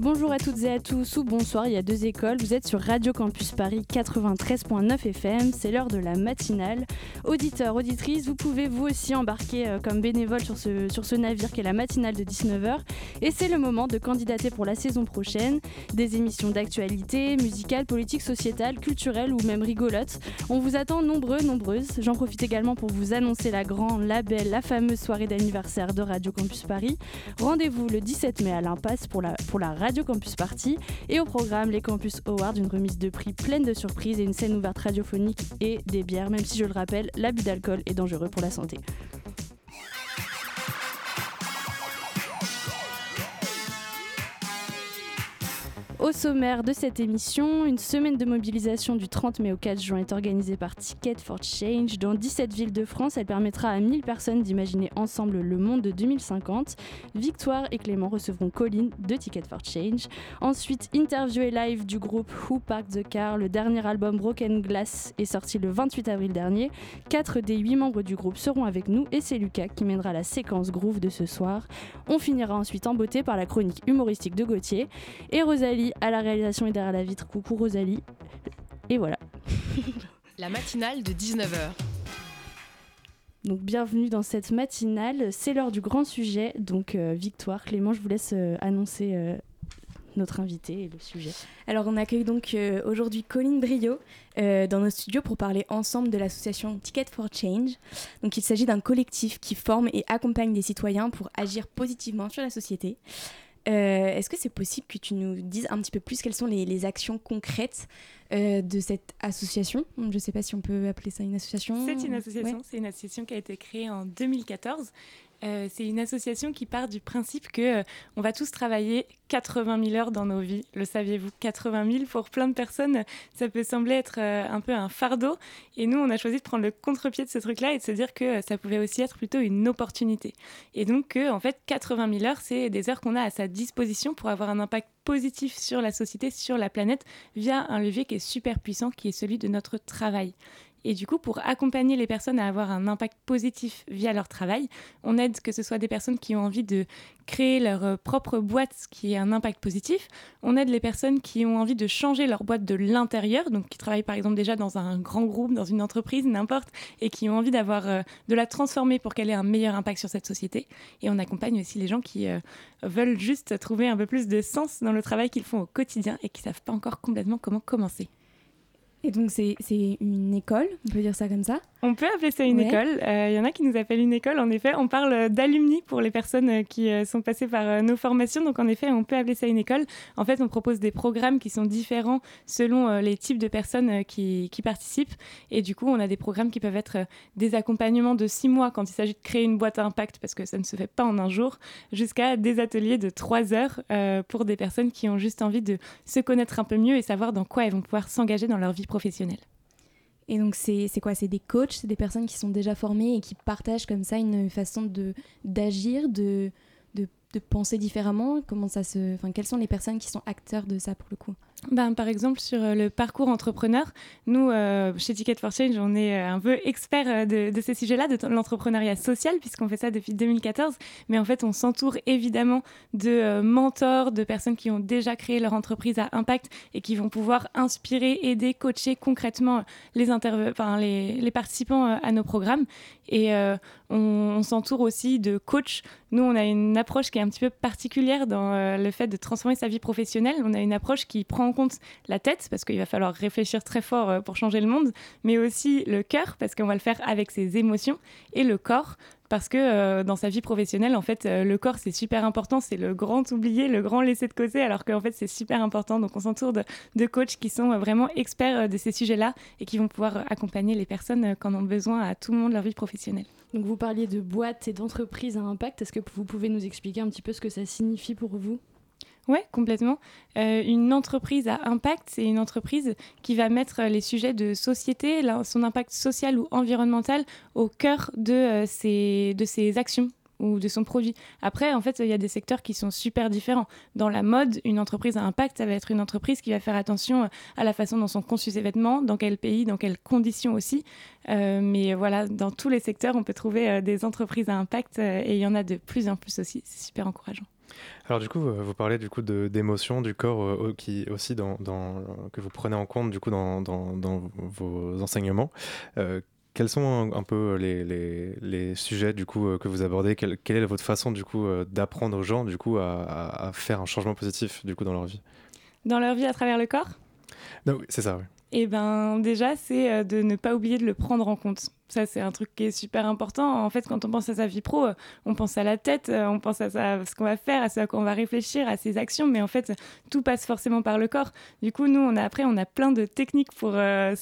Bonjour à toutes et à tous, ou bonsoir, il y a deux écoles. Vous êtes sur Radio Campus Paris 93.9 FM, c'est l'heure de la matinale. Auditeurs, auditrices, vous pouvez vous aussi embarquer euh, comme bénévole sur ce, navire qui est la matinale de 19h. Et c'est le moment de candidater pour la saison prochaine. Des émissions d'actualité, musicales, politiques, sociétales, culturelles ou même rigolotes. On vous attend nombreux, nombreuses. J'en profite également pour vous annoncer la grande, la belle, la fameuse soirée d'anniversaire de Radio Campus Paris. Rendez-vous le 17 mai à l'Impasse pour la, pour la Radio Campus Party et au programme les Campus Awards, une remise de prix pleine de surprises et une scène ouverte radiophonique et des bières, même si je le rappelle, l'abus d'alcool est dangereux pour la santé. Au sommaire de cette émission, une semaine de mobilisation du 30 mai au 4 juin est organisée par Ticket for Change dans 17 villes de France. Elle permettra à 1000 personnes d'imaginer ensemble le monde de 2050. Victoire et Clément recevront Colline de Ticket for Change. Ensuite, interview et live du groupe Who Parked the Car. Le dernier album Broken Glass est sorti le 28 avril dernier. Quatre des huit membres du groupe seront avec nous et c'est Lucas qui mènera la séquence groove de ce soir. On finira ensuite en beauté par la chronique humoristique de Gauthier et Rosalie à la réalisation et derrière la vitre. Coucou Rosalie. Et voilà. La matinale de 19h. Donc bienvenue dans cette matinale. C'est l'heure du grand sujet. Donc euh, Victoire, Clément, je vous laisse euh, annoncer euh, notre invité et le sujet. Alors on accueille donc euh, aujourd'hui Colline Brio euh, dans nos studios pour parler ensemble de l'association Ticket for Change. Donc il s'agit d'un collectif qui forme et accompagne des citoyens pour agir positivement sur la société. Euh, Est-ce que c'est possible que tu nous dises un petit peu plus quelles sont les, les actions concrètes euh, de cette association? Je ne sais pas si on peut appeler ça une association. C'est une association, Ouais. c'est une association qui a été créée en 2014. Euh, c'est une association qui part du principe que euh, on va tous travailler 80 000 heures dans nos vies. Le saviez-vous? 80 000 pour plein de personnes, ça peut sembler être euh, un peu un fardeau. Et nous, on a choisi de prendre le contre-pied de ce truc-là et de se dire que ça pouvait aussi être plutôt une opportunité. Et donc en fait 80 000 heures, c'est des heures qu'on a à sa disposition pour avoir un impact positif sur la société, sur la planète, via un levier qui est super puissant, qui est celui de notre travail. Et du coup, pour accompagner les personnes à avoir un impact positif via leur travail, on aide que ce soit des personnes qui ont envie de créer leur euh, propre boîte, qui est un impact positif. On aide les personnes qui ont envie de changer leur boîte de l'intérieur, donc qui travaillent par exemple déjà dans un grand groupe, dans une entreprise, n'importe, et qui ont envie d'avoir euh, de la transformer pour qu'elle ait un meilleur impact sur cette société. Et on accompagne aussi les gens qui euh, veulent juste trouver un peu plus de sens dans le travail qu'ils font au quotidien et qui savent pas encore complètement comment commencer. Et donc c'est une école, on peut dire ça comme ça On peut appeler ça une Ouais. école. Euh, Il y en a qui nous appellent une école. En effet, on parle euh, d'alumni pour les personnes euh, qui euh, sont passées par euh, nos formations. Donc, en effet, on peut appeler ça une école. En fait, on propose des programmes qui sont différents selon euh, les types de personnes euh, qui, qui participent. Et du coup, on a des programmes qui peuvent être euh, des accompagnements de six mois quand il s'agit de créer une boîte à impact, parce que ça ne se fait pas en un jour, jusqu'à des ateliers de trois heures euh, pour des personnes qui ont juste envie de se connaître un peu mieux et savoir dans quoi elles vont pouvoir s'engager dans leur vie professionnelle. Et donc, c'est quoi? C'est des coachs, c'est des personnes qui sont déjà formées et qui partagent comme ça une façon de d'agir, de, de, de penser différemment? Comment ça se... Quelles sont les personnes qui sont acteurs de ça pour le coup? Ben, par exemple, sur euh, le parcours entrepreneur, nous, euh, chez Ticket for Change, on est euh, un peu experts de, ces sujets-là, de l'entrepreneuriat social, puisqu'on fait ça depuis 2014. Mais en fait, on s'entoure évidemment de mentors, de personnes qui ont déjà créé leur entreprise à impact et qui vont pouvoir inspirer, aider, coacher concrètement les, enfin, les, participants à nos programmes. Et on, on s'entoure aussi de coachs. Nous, on a une approche qui est un petit peu particulière dans le fait de transformer sa vie professionnelle. On a une approche qui prend compte la tête, parce qu'il va falloir réfléchir très fort euh, pour changer le monde, mais aussi le cœur, parce qu'on va le faire avec ses émotions, et le corps, parce que euh, dans sa vie professionnelle, en fait, euh, le corps, c'est super important, c'est le grand oublié, le grand laissé de côté, alors qu'en fait, c'est super important. Donc, on s'entoure de, de coachs qui sont vraiment experts de ces sujets-là et qui vont pouvoir accompagner les personnes qui en ont besoin à tout le monde de leur vie professionnelle. Donc vous parliez de boîtes et d'entreprises à impact. Est-ce que vous pouvez nous expliquer un petit peu ce que ça signifie pour vous? Ouais, complètement. Euh, une entreprise à impact, c'est une entreprise qui va mettre les sujets de société, son impact social ou environnemental au cœur de, euh, ses, de ses actions. ou de son produit. Après, en fait, il y a des secteurs qui sont super différents. Dans la mode, une entreprise à impact, ça va être une entreprise qui va faire attention à la façon dont sont conçus ses vêtements, dans quel pays, dans quelles conditions aussi. Euh, mais voilà, dans tous les secteurs, on peut trouver euh, des entreprises à impact euh, et il y en a de plus en plus aussi. C'est super encourageant. Alors du coup, vous parlez du coup d'émotions du corps qui aussi dans, que vous prenez en compte du coup dans, dans vos enseignements quels sont un, peu les, les, les, sujets du coup que vous abordez? Quelle, est votre façon du coup d'apprendre aux gens du coup à, à, faire un changement positif du coup dans leur vie? Dans leur vie à travers le corps? Non, c'est ça. Oui. Eh ben déjà, c'est de ne pas oublier de le prendre en compte. Ça, c'est un truc qui est super important. En fait, quand on pense à sa vie pro, euh, on pense à la tête, euh, on pense à, ce qu'on va faire, à ce à quoi on va réfléchir, à ses actions. Mais en fait, tout passe forcément par le corps. Du coup, nous, on a, après, on a plein de techniques pour, euh,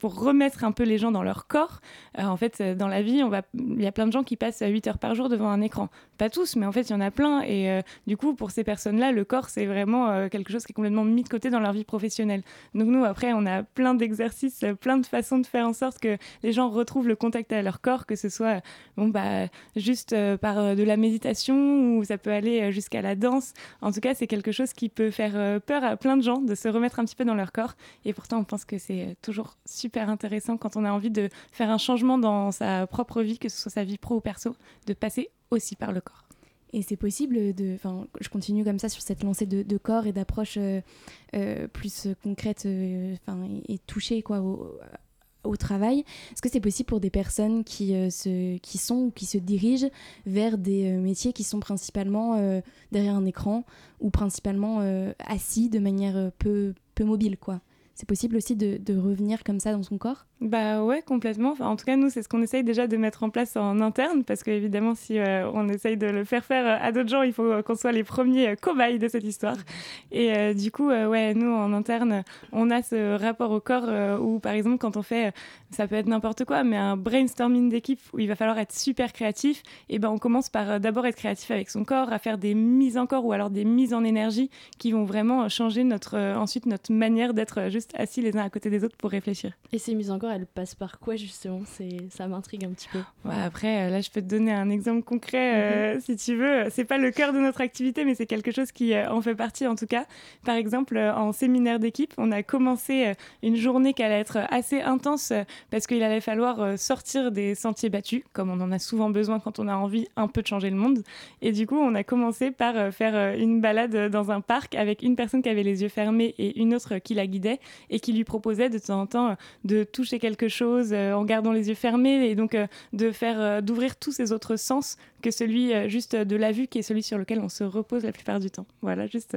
pour remettre un peu les gens dans leur corps. en fait, dans la vie, il y a plein de gens qui passent 8 heures par jour devant un écran. Pas tous, mais en fait, il y en a plein. Et du coup, pour ces personnes-là, le corps, c'est vraiment quelque chose qui est complètement mis de côté dans leur vie professionnelle. Donc, nous, après, on a plein d'exercices, plein de façons de faire en sorte que les gens retrouvent le contact à leur corps, que ce soit bon, bah, juste euh, par euh, de la méditation ou ça peut aller euh, jusqu'à la danse. En tout cas, c'est quelque chose qui peut faire peur à plein de gens de se remettre un petit peu dans leur corps. Et pourtant, on pense que c'est toujours super intéressant quand on a envie de faire un changement dans sa propre vie, que ce soit sa vie pro ou perso, de passer aussi par le corps. Et c'est possible de. Enfin, je continue comme ça sur cette lancée de, corps et d'approche plus concrète enfin, et, et touchée quoi, au travail. Est-ce que c'est possible pour des personnes qui, euh, se, sont ou qui se dirigent vers des euh, métiers qui sont principalement euh, derrière un écran ou principalement assis de manière peu, peu mobile quoi? C'est possible aussi de, revenir comme ça dans son corps bah ouais, complètement. Enfin, en tout cas, nous, c'est ce qu'on essaye déjà de mettre en place en interne, parce qu'évidemment, si euh, on essaye de le faire faire à d'autres gens, il faut qu'on soit les premiers euh, cobayes de cette histoire. Et euh, du coup, ouais, nous, en interne, on a ce rapport au corps où, par exemple, quand on fait, ça peut être n'importe quoi, mais un brainstorming d'équipe où il va falloir être super créatif, et ben on commence par d'abord être créatif avec son corps, à faire des mises en corps ou alors des mises en énergie qui vont vraiment changer notre, ensuite notre manière d'être juste assis les uns à côté des autres pour réfléchir. Et ces mises en corps, elle passe par quoi justement? C'est ça m'intrigue un petit peu. après, euh, là, je peux te donner un exemple concret euh, mhm. si tu veux. C'est pas le cœur de notre activité, mais c'est quelque chose qui euh, en fait partie en tout cas. Par exemple, en séminaire d'équipe, on a commencé une journée qui allait être assez intense parce qu'il allait falloir sortir des sentiers battus, comme on en a souvent besoin quand on a envie un peu de changer le monde. Et du coup, on a commencé par faire une balade dans un parc avec une personne qui avait les yeux fermés et une autre qui la guidait et qui lui proposait de temps en temps de toucher quelque chose euh, en gardant les yeux fermés et donc euh, de faire euh, d'ouvrir tous ces autres sens que celui juste de la vue qui est celui sur lequel on se repose la plupart du temps. Voilà, juste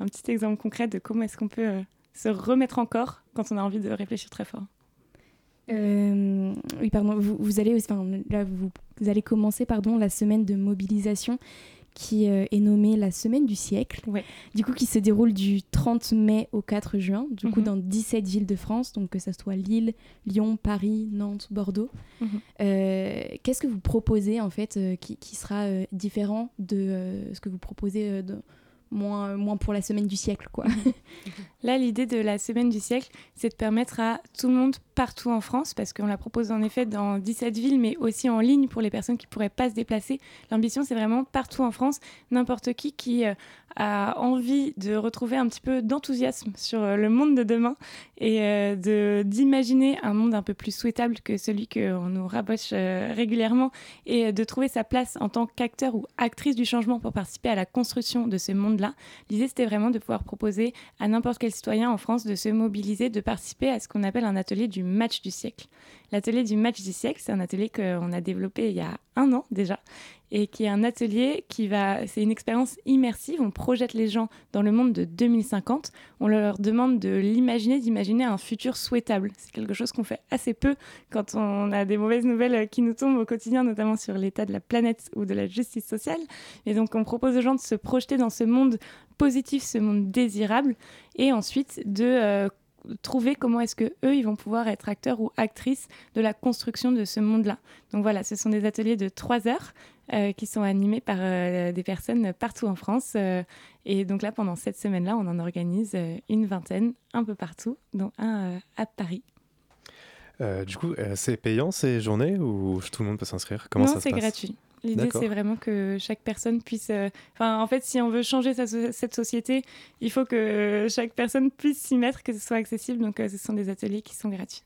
un petit exemple concret de comment est-ce qu'on peut se remettre encore quand on a envie de réfléchir très fort. oui, pardon. Vous, allez, enfin, là, vous, allez commencer, pardon, la semaine de mobilisation qui euh, est nommée la Semaine du siècle, du coup qui se déroule du 30 mai au 4 juin, du coup mhm. dans 17 villes de France, donc que ce soit Lille, Lyon, Paris, Nantes, Bordeaux. Mhm. Euh, qu'est-ce que vous proposez en fait euh, qui, qui, sera différent de ce que vous proposez de, moins, moins pour la semaine du siècle. quoi. Là, l'idée de la semaine du siècle, c'est de permettre à tout le monde partout en France, parce qu'on la propose en effet dans 17 villes, mais aussi en ligne pour les personnes qui ne pourraient pas se déplacer. L'ambition, c'est vraiment partout en France, n'importe qui qui euh, a envie de retrouver un petit peu d'enthousiasme sur euh, le monde de demain et euh, d'imaginer un monde un peu plus souhaitable que celui qu'on nous raboche régulièrement et de trouver sa place en tant qu'acteur ou actrice du changement pour participer à la construction de ce monde-là. L'idée, c'était vraiment de pouvoir proposer à n'importe quel citoyen en France de se mobiliser, de participer à ce qu'on appelle un atelier du match du siècle. L'atelier du match du siècle, c'est un atelier qu'on a développé il y a un an déjà et qui est un atelier qui va, c'est une expérience immersive. On projette les gens dans le monde de 2050. On leur demande de l'imaginer, d'imaginer un futur souhaitable. C'est quelque chose qu'on fait assez peu quand on a des mauvaises nouvelles qui nous tombent au quotidien, notamment sur l'état de la planète ou de la justice sociale. Et donc, on propose aux gens de se projeter dans ce monde positif, ce monde désirable, et ensuite de euh, trouver comment est-ce que eux ils vont pouvoir être acteurs ou actrices de la construction de ce monde-là. Donc voilà, ce sont des ateliers de trois heures euh, qui sont animés par euh, des personnes partout en France. Euh, et donc là, pendant cette semaine-là, on en organise une vingtaine un peu partout, dont un à Paris. du coup, c'est payant ces journées ou tout le monde peut s'inscrire? Comment non, c'est gratuit. L'idée, c'est vraiment que chaque personne puisse. Enfin, en fait, si on veut changer cette société, il faut que chaque personne puisse s'y mettre, que ce soit accessible. Donc, ce sont des ateliers qui sont gratuits.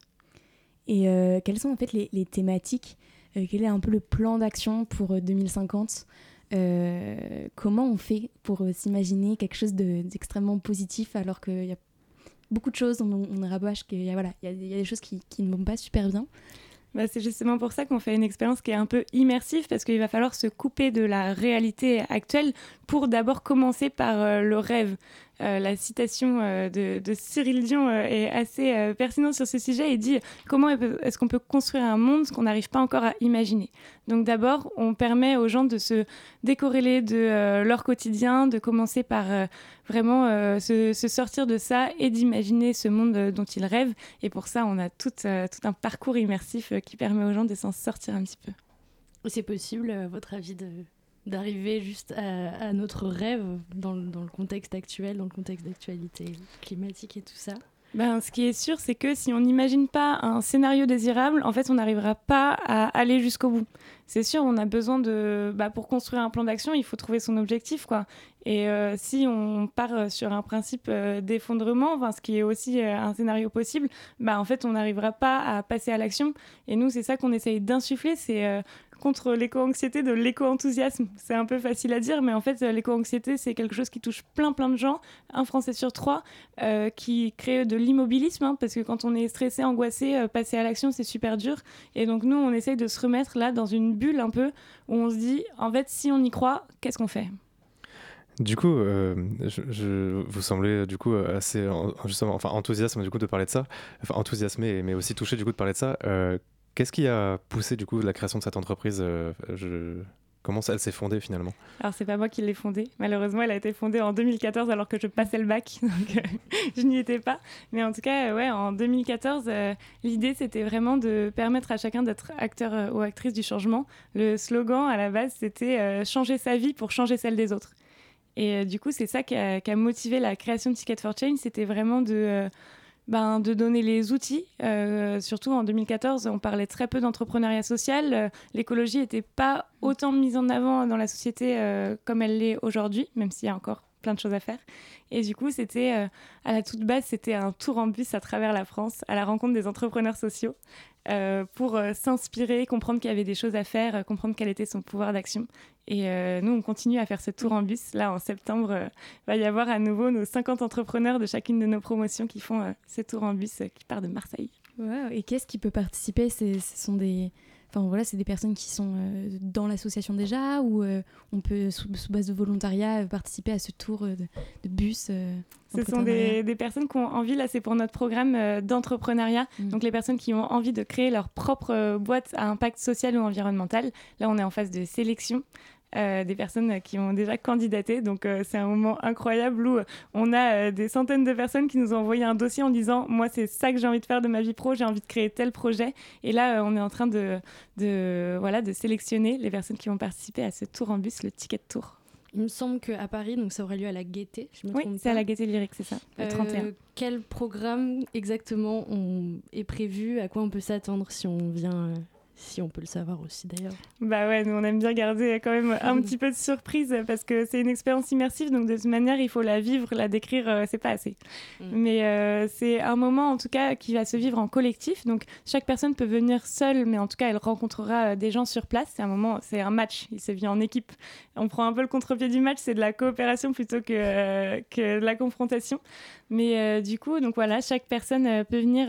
Et quelles sont en fait les, les thématiques Quel est un peu le plan d'action pour 2050 euh, comment on fait pour euh, s'imaginer quelque chose d'extrêmement positif alors qu'il y a beaucoup de choses, on, on rabâche qu'il y, a, voilà, il y, a, des choses qui, ne vont pas super bien? Bah, c'est justement pour ça qu'on fait une expérience qui est un peu immersive parce qu'il va falloir se couper de la réalité actuelle pour d'abord commencer par euh, le rêve. Euh, la citation euh, de, Cyril Dion est assez pertinente sur ce sujet. Il dit comment est-ce qu'on peut construire un monde qu'on n'arrive pas encore à imaginer? Donc d'abord, on permet aux gens de se décorréler de leur quotidien, de commencer par vraiment se, sortir de ça et d'imaginer ce monde dont ils rêvent. Et pour ça, on a tout, tout un parcours immersif qui permet aux gens de s'en sortir un petit peu. C'est possible, votre avis, de d'arriver juste à, notre rêve dans, dans, le contexte actuel, dans le contexte d'actualité climatique et tout ça ben, ce qui est sûr, c'est que si on n'imagine pas un scénario désirable, en fait, on n'arrivera pas à aller jusqu'au bout. C'est sûr, on a besoin de, bah, pour construire un plan d'action, il faut trouver son objectif, quoi. Et euh, si on part sur un principe euh, d'effondrement, ce qui est aussi euh, un scénario possible, bah, en fait, on n'arrivera pas à passer à l'action. Et nous, c'est ça qu'on essaye d'insuffler, c'est contre l'éco-anxiété de l'éco-enthousiasme. C'est un peu facile à dire, mais en fait, l'éco-anxiété, c'est quelque chose qui touche plein, plein de gens. Un Français sur trois euh, qui crée de l'immobilisme, hein, parce que quand on est stressé, angoissé, euh, passer à l'action, c'est super dur. Et donc, nous, on essaye de se remettre là dans une bulle un peu où on se dit, en fait, si on y croit, qu'est-ce qu'on fait? Du coup, euh, je, vous semblez du coup assez justement, enfin enthousiasme du coup de parler de ça, enfin enthousiasmé mais aussi touché du coup de parler de ça. Qu'est-ce qui a poussé du coup la création de cette entreprise euh, je... Comment elle s'est fondée finalement? Alors c'est pas moi qui l'ai fondée. Malheureusement, elle a été fondée en 2014 alors que je passais le bac, donc euh, je n'y étais pas. Mais en tout cas, ouais, en 2014, euh, l'idée c'était vraiment de permettre à chacun d'être acteur ou actrice du changement. Le slogan à la base c'était changer sa vie pour changer celle des autres. Et du coup, c'est ça qui a, qui a, motivé la création de Ticket for Change. C'était vraiment de ben, de donner les outils. Euh, surtout en 2014, on parlait très peu d'entrepreneuriat social. Euh, l'écologie n'était pas autant mise en avant dans la société euh, comme elle l'est aujourd'hui, même s'il y a encore plein de choses à faire. Et du coup, c'était à la toute base, c'était un tour en bus à travers la France, à la rencontre des entrepreneurs sociaux, pour s'inspirer, comprendre qu'il y avait des choses à faire, comprendre quel était son pouvoir d'action. Et euh, nous, on continue à faire ce tour en bus. Là, en septembre, euh, va y avoir à nouveau nos 50 entrepreneurs de chacune de nos promotions qui font euh, ce tour en bus qui part de Marseille. Et qu'est-ce qui peut participer? Ce sont des, Enfin voilà, c'est des personnes qui sont dans l'association déjà ou on peut, sous, base de volontariat, participer à ce tour de, bus Ce sont des, des, personnes qui ont envie, là c'est pour notre programme d'entrepreneuriat, mmh. donc les personnes qui ont envie de créer leur propre boîte à impact social ou environnemental. Là on est en phase de sélection. Euh, des personnes qui ont déjà candidaté. Donc euh, c'est un moment incroyable où on a euh, des centaines de personnes qui nous ont envoyé un dossier en disant moi c'est ça que j'ai envie de faire de ma vie pro, j'ai envie de créer tel projet. Et là on est en train de, de, voilà, de sélectionner les personnes qui vont participer à ce tour en bus, le ticket de tour. Il me semble qu'à Paris, donc ça aurait lieu à la Gaîté. Je me oui, c'est à la Gaîté lyrique, c'est ça, le 31. Quel programme exactement on est prévu? À quoi on peut s'attendre si on vient si on peut le savoir aussi d'ailleurs. Bah ouais, nous on aime bien garder quand même un petit peu de surprise parce que c'est une expérience immersive, donc de toute manière il faut la vivre, la décrire, euh, c'est pas assez. Mm. Mais euh, c'est un moment en tout cas qui va se vivre en collectif, donc chaque personne peut venir seule, mais en tout cas elle rencontrera euh, des gens sur place. C'est un moment, c'est un match, il se vit en équipe. On prend un peu le contre-pied du match, c'est de la coopération plutôt que, que de la confrontation. Mais du coup, donc voilà, chaque personne peut venir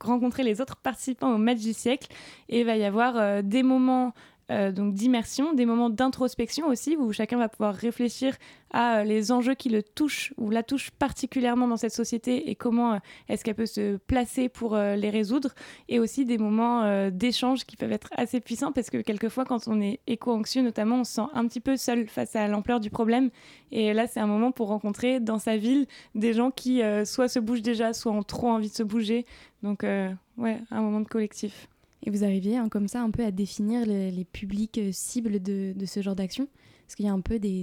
rencontrer les autres participants au match du siècle. Et va y avoir euh, des moments euh, donc d'immersion, des moments d'introspection aussi, où chacun va pouvoir réfléchir à euh, les enjeux qui le touchent ou la touchent particulièrement dans cette société et comment est-ce qu'elle peut se placer pour les résoudre, et aussi des moments d'échange qui peuvent être assez puissants parce que quelquefois quand on est éco-anxieux notamment, on se sent un petit peu seul face à l'ampleur du problème, et là c'est un moment pour rencontrer dans sa ville des gens qui soit se bougent déjà, soit ont trop envie de se bouger, donc ouais, un moment de collectif. Et vous arriviez hein, comme ça un peu à définir les, publics euh, cibles de, ce genre d'action Est-ce qu'il y a un peu des,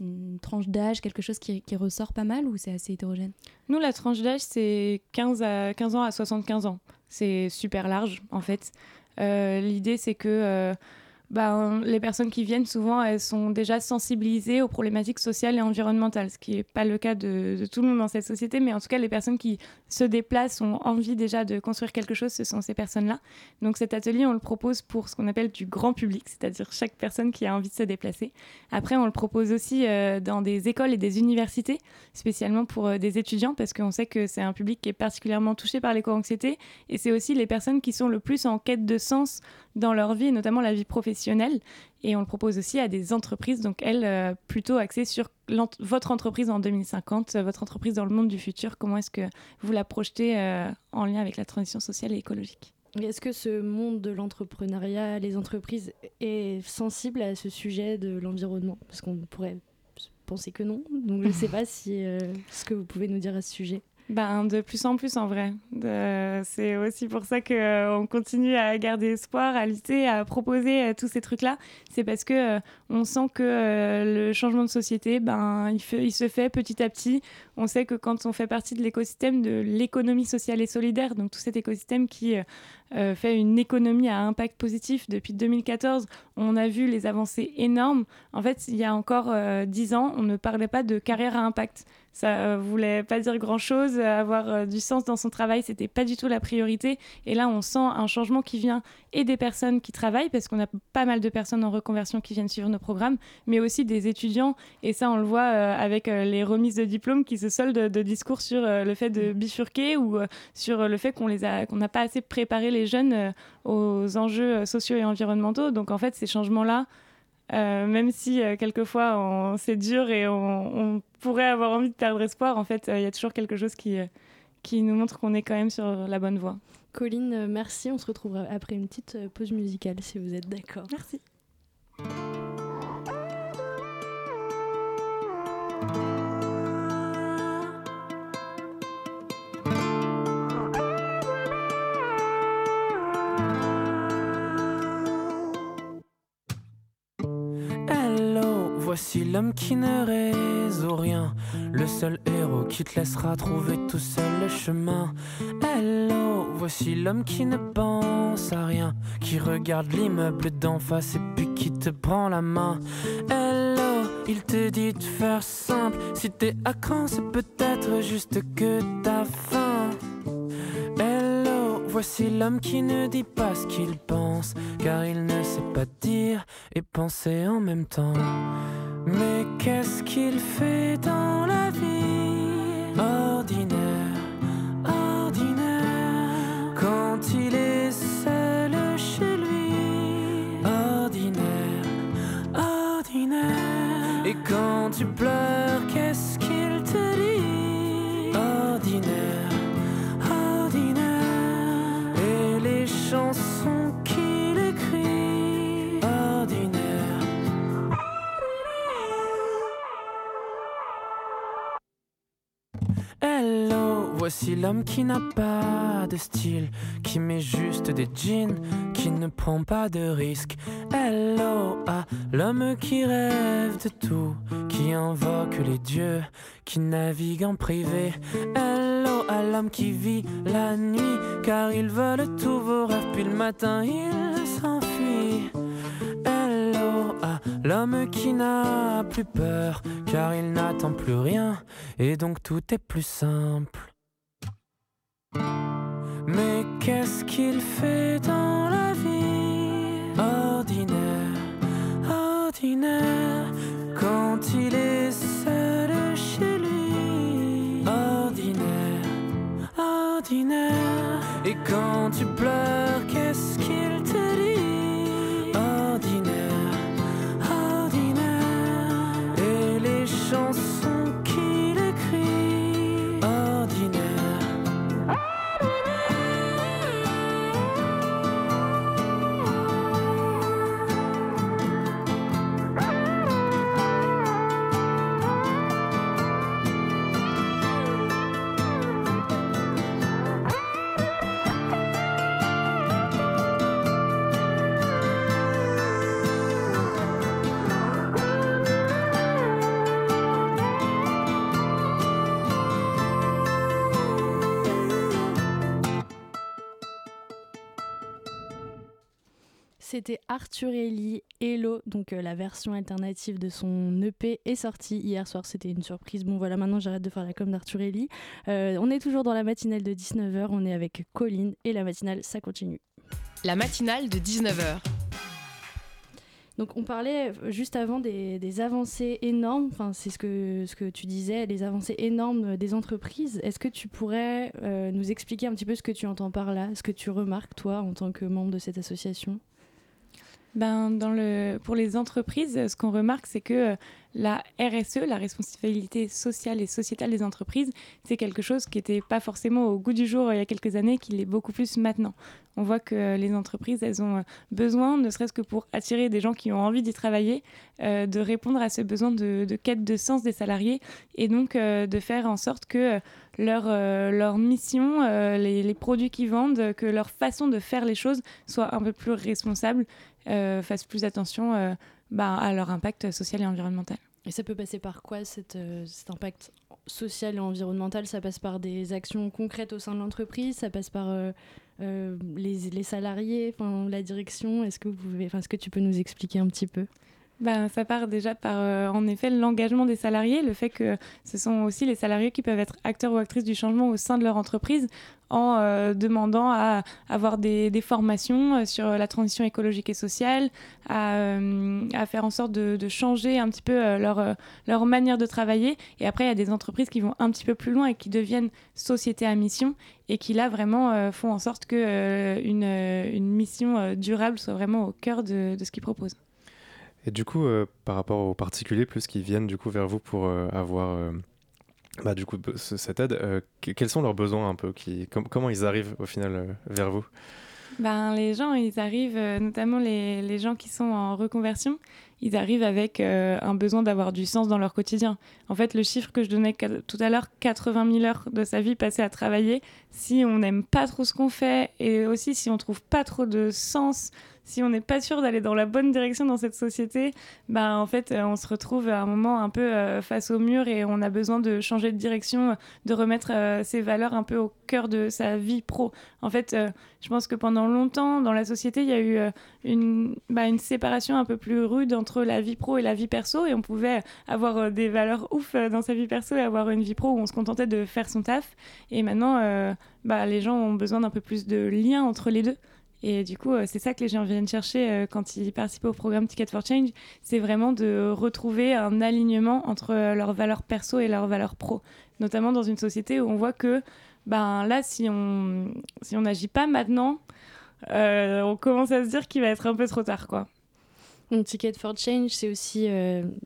une tranche d'âge, quelque chose qui, ressort pas mal ou c'est assez hétérogène? Nous, la tranche d'âge, c'est 15, à, 15 ans à 75 ans. C'est super large en fait. Euh, l'idée, c'est que... Euh, ben, les personnes qui viennent, souvent, elles sont déjà sensibilisées aux problématiques sociales et environnementales, ce qui n'est pas le cas de, tout le monde dans cette société, mais en tout cas, les personnes qui se déplacent ont envie déjà de construire quelque chose, ce sont ces personnes-là. Donc cet atelier, on le propose pour ce qu'on appelle du grand public, c'est-à-dire chaque personne qui a envie de se déplacer. Après, on le propose aussi euh, dans des écoles et des universités, spécialement pour euh, des étudiants, parce qu'on sait que c'est un public qui est particulièrement touché par l'éco-anxiété, et c'est aussi les personnes qui sont le plus en quête de sens dans leur vie, notamment la vie professionnelle. Et on le propose aussi à des entreprises, donc elles, euh, plutôt axées sur votre entreprise en 2050, euh, votre entreprise dans le monde du futur. Comment est-ce que vous la projetez euh, en lien avec la transition sociale et écologique? Est-ce que ce monde de l'entrepreneuriat, les entreprises, est sensible à ce sujet de l'environnement? Parce qu'on pourrait penser que non. Donc je ne sais pas si ce que vous pouvez nous dire à ce sujet. Ben, de plus en plus en vrai. C'est aussi pour ça qu'on euh, continue à garder espoir, à lutter, à proposer euh, tous ces trucs-là. C'est parce que euh, on sent que le changement de société, ben, il, il, se fait petit à petit. On sait que quand on fait partie de l'écosystème de l'économie sociale et solidaire, donc tout cet écosystème qui fait une économie à impact positif depuis 2014, on a vu les avancées énormes. En fait, il y a encore dix ans, on ne parlait pas de carrière à impact ça euh, voulait pas dire grand chose. Avoir euh, du sens dans son travail, c'était pas du tout la priorité. Et là, on sent un changement qui vient et des personnes qui travaillent, parce qu'on a pas mal de personnes en reconversion qui viennent suivre nos programmes, mais aussi des étudiants. Et ça, on le voit euh, avec les remises de diplômes qui se soldent de discours sur le fait de bifurquer ou sur le fait qu'on les a, qu'on n'a pas assez préparé les jeunes aux enjeux sociaux et environnementaux. Donc en fait, ces changements-là, euh, même si euh, quelquefois c'est dur et on, pourrait avoir envie de perdre espoir, en fait, euh, il y a toujours quelque chose qui, qui nous montre qu'on est quand même sur la bonne voie. Colline, merci. On se retrouvera après une petite pause musicale si vous êtes d'accord. Merci. Voici l'homme qui ne résout rien, le seul héros qui te laissera trouver tout seul le chemin. Hello, voici l'homme qui ne pense à rien, qui regarde l'immeuble d'en face et puis qui te prend la main. Hello, il te dit de faire simple, si t'es à cran, c'est peut-être juste que t'as faim. Hello, voici l'homme qui ne dit pas ce qu'il pense, car il ne sait pas dire et penser en même temps. Mais qu'est-ce qu'il fait dans la vie ordinaire, ordinaire, quand il est seul chez lui, ordinaire, ordinaire, et quand tu pleures, qu'est-ce qu'il te dit Hello, voici l'homme qui n'a pas de style, qui met juste des jeans, qui ne prend pas de risques. Hello, à l'homme qui rêve de tout, qui invoque les dieux, qui navigue en privé. Hello, à l'homme qui vit la nuit, car il vole tous vos rêves, puis le matin il s'enfuit. Hello à l'homme qui n'a car il n'attend plus rien, et donc tout est plus simple. Mais qu'est-ce qu'il fait dans la vie? Ordinaire, ordinaire, quand il est seul chez lui, ordinaire, ordinaire, et quand tu pleures, qu'est-ce qu'il c'était Arthur Ellie Hello, donc la version alternative de son EP est sortie hier soir, c'était une surprise. Bon voilà, maintenant j'arrête de faire la com d'Arthur Ellie. on est toujours dans la matinale de 19h, on est avec Colline et la matinale, ça continue. La matinale de 19h. Donc on parlait euh, juste avant des, avancées énormes, enfin, c'est ce que, ce que tu disais, les avancées énormes des entreprises. Est-ce que tu pourrais euh, nous expliquer un petit peu ce que tu entends par là, ce que tu remarques toi en tant que membre de cette association? Ben, pour les entreprises, ce qu'on remarque, c'est que la RSE, la responsabilité sociale et sociétale des entreprises, c'est quelque chose qui n'était pas forcément au goût du jour il y a quelques années, qui l'est beaucoup plus maintenant. On voit que les entreprises, elles ont besoin, ne serait-ce que pour attirer des gens qui ont envie d'y travailler, euh, de répondre à ce besoin de, quête de sens des salariés et donc euh, de faire en sorte que leur, euh, leur mission, les, les, produits qu'ils vendent, que leur façon de faire les choses soit un peu plus responsable, fasse plus attention bah, à leur impact social et environnemental. Et ça peut passer par quoi cet, euh, cet impact social et environnemental? Ça passe par des actions concrètes au sein de l'entreprise? Ça passe par euh, euh, les, les, salariés, la direction? Pouvez, est-ce que tu peux nous expliquer un petit peu? Ben, ça part déjà par, en effet, l'engagement des salariés, le fait que ce sont aussi les salariés qui peuvent être acteurs ou actrices du changement au sein de leur entreprise en euh, demandant à avoir des, formations euh, sur la transition écologique et sociale, à, euh, faire en sorte de, changer un petit peu leur, manière de travailler. Et après, il y a des entreprises qui vont un petit peu plus loin et qui deviennent sociétés à mission et qui là vraiment font en sorte que une, une, mission durable soit vraiment au cœur de ce qu'ils proposent. Et du coup, par rapport aux particuliers, plus qui viennent du coup vers vous pour avoir bah, du coup, cette aide, euh, quels sont leurs besoins un peu Comment ils arrivent au final euh, vers vous? Ben, Les gens, ils arrivent, euh, notamment les, les, gens qui sont en reconversion, ils arrivent avec un besoin d'avoir du sens dans leur quotidien. En fait, le chiffre que je donnais tout à l'heure, 80 000 heures de sa vie passées à travailler, si on n'aime pas trop ce qu'on fait et aussi si on trouve pas trop de sens si on n'est pas sûr d'aller dans la bonne direction dans cette société, bah, en fait, euh, on se retrouve à un moment un peu euh, face au mur et on a besoin de changer de direction, de remettre euh, ses valeurs un peu au cœur de sa vie pro. En fait, je pense que pendant longtemps, dans la société, il y a eu une, bah, une séparation un peu plus rude entre la vie pro et la vie perso et on pouvait avoir des valeurs ouf dans sa vie perso et avoir une vie pro où on se contentait de faire son taf. Et maintenant, bah, les gens ont besoin d'un peu plus de lien entre les deux. Et du coup, euh, c'est ça que les gens viennent chercher euh, quand ils participent au programme Ticket for Change, c'est vraiment de retrouver un alignement entre euh, leurs valeurs perso et leurs valeurs pro, notamment dans une société où on voit que ben là, si on si on n'agit pas maintenant, on commence à se dire qu'il va être un peu trop tard, quoi. Donc Ticket for Change, c'est aussi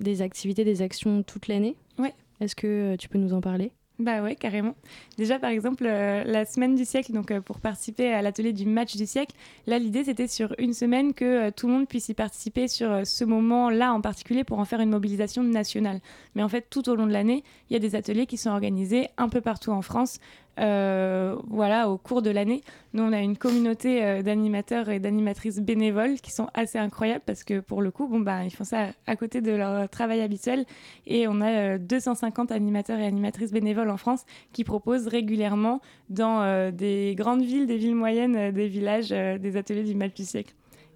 des activités, des actions toute l'année? Ouais. Est-ce que tu peux nous en parler? Bah ouais, carrément. Déjà, par exemple, euh, la semaine du siècle, donc euh, pour participer à l'atelier du match du siècle, là, l'idée, c'était sur une semaine que euh, tout le monde puisse y participer sur ce moment-là en particulier pour en faire une mobilisation nationale. Mais en fait, tout au long de l'année, il y a des ateliers qui sont organisés un peu partout en France euh, voilà, au cours de l'année. Nous, on a une communauté euh, d'animateurs et d'animatrices bénévoles qui sont assez incroyables parce que pour le coup, bon, bah, ils font ça à côté de leur travail habituel. Et on a 250 euh, animateurs et animatrices bénévoles en France qui proposent régulièrement dans des grandes villes, des villes moyennes, des villages, des ateliers du mal.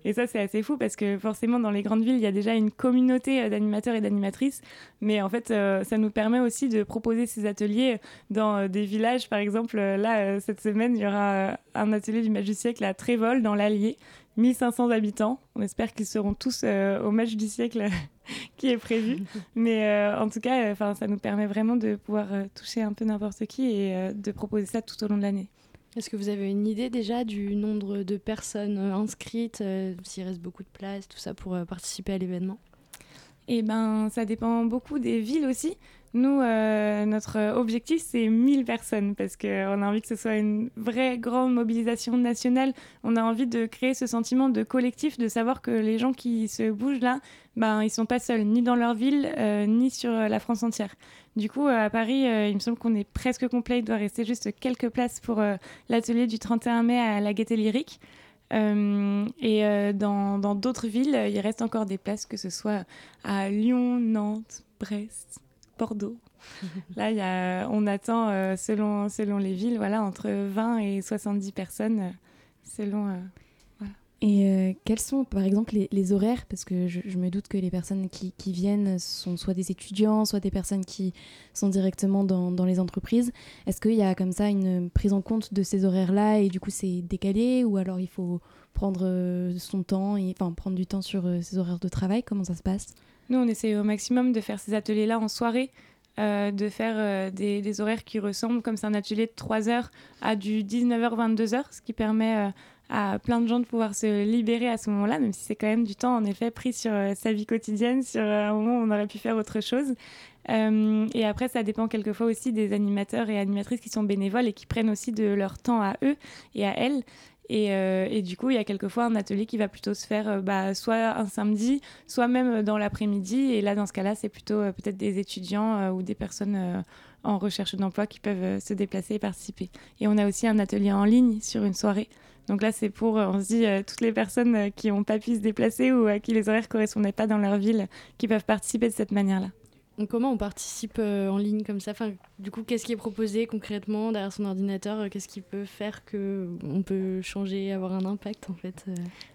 Et ça, c'est assez fou parce que forcément, dans les grandes villes, il y a déjà une communauté euh, d'animateurs et d'animatrices. Mais en fait, euh, ça nous permet aussi de proposer ces ateliers dans euh, des villages. Par exemple, là, cette semaine, il y aura un atelier du match du siècle à Trévol, dans l'Allier. 1500 habitants. On espère qu'ils seront tous au match du siècle qui est prévu. Mais en tout cas, ça nous permet vraiment de pouvoir toucher un peu n'importe qui et de proposer ça tout au long de l'année. Est-ce que vous avez une idée déjà du nombre de personnes euh, inscrites, euh, s'il reste beaucoup de places, tout ça pour euh, participer à l'événement? Eh ben, ça dépend beaucoup des villes aussi. Nous, notre objectif, c'est 1000 personnes parce qu'on a envie que ce soit une vraie grande mobilisation nationale. On a envie de créer ce sentiment de collectif, de savoir que les gens qui se bougent là, ben, ils sont pas seuls, ni dans leur ville, ni sur la France entière. Du coup, euh, à Paris, euh, il me semble qu'on est presque complet. Il doit rester juste quelques places pour euh, l'atelier du 31 mai à la Gaîté Lyrique. et dans d'autres villes, il reste encore des places, que ce soit à Lyon, Nantes, Brest, Bordeaux. Là, y a, on attend, selon, selon les villes, voilà, entre 20 et 70 personnes, selon Et euh, quels sont par exemple les, horaires? Parce que je, me doute que les personnes qui, viennent sont soit des étudiants, soit des personnes qui sont directement dans, dans les entreprises. Est-ce qu'il y a comme ça une prise en compte de ces horaires-là et du coup c'est décalé? Ou alors il faut prendre euh, son temps et enfin prendre du temps sur euh, ces horaires de travail? Comment ça se passe? Nous on essaie au maximum de faire ces ateliers-là en soirée. de faire des, des, horaires qui ressemblent, comme c'est un atelier de 3 heures, à du 19h-22h, ce qui permet à plein de gens de pouvoir se libérer à ce moment-là, même si c'est quand même du temps en effet pris sur euh, sa vie quotidienne, sur euh, un moment où on aurait pu faire autre chose. Euh, et après, ça dépend quelquefois aussi des animateurs et animatrices qui sont bénévoles et qui prennent aussi de leur temps à eux et à elles. Et, et, du coup, il y a quelquefois un atelier qui va plutôt se faire bah, soit un samedi, soit même dans l'après-midi. Et là, dans ce cas-là, c'est plutôt peut-être des étudiants ou des personnes en recherche d'emploi qui peuvent se déplacer et participer. Et on a aussi un atelier en ligne sur une soirée donc là, c'est pour, euh, on se dit, euh, toutes les personnes euh, qui n'ont pas pu se déplacer ou à qui les horaires correspondaient pas dans leur ville, qui peuvent participer de cette manière-là. Comment on participe en ligne comme ça? Du coup, qu'est-ce qui est proposé concrètement derrière son ordinateur? Qu'est-ce qui peut faire qu'on peut changer, avoir un impact en fait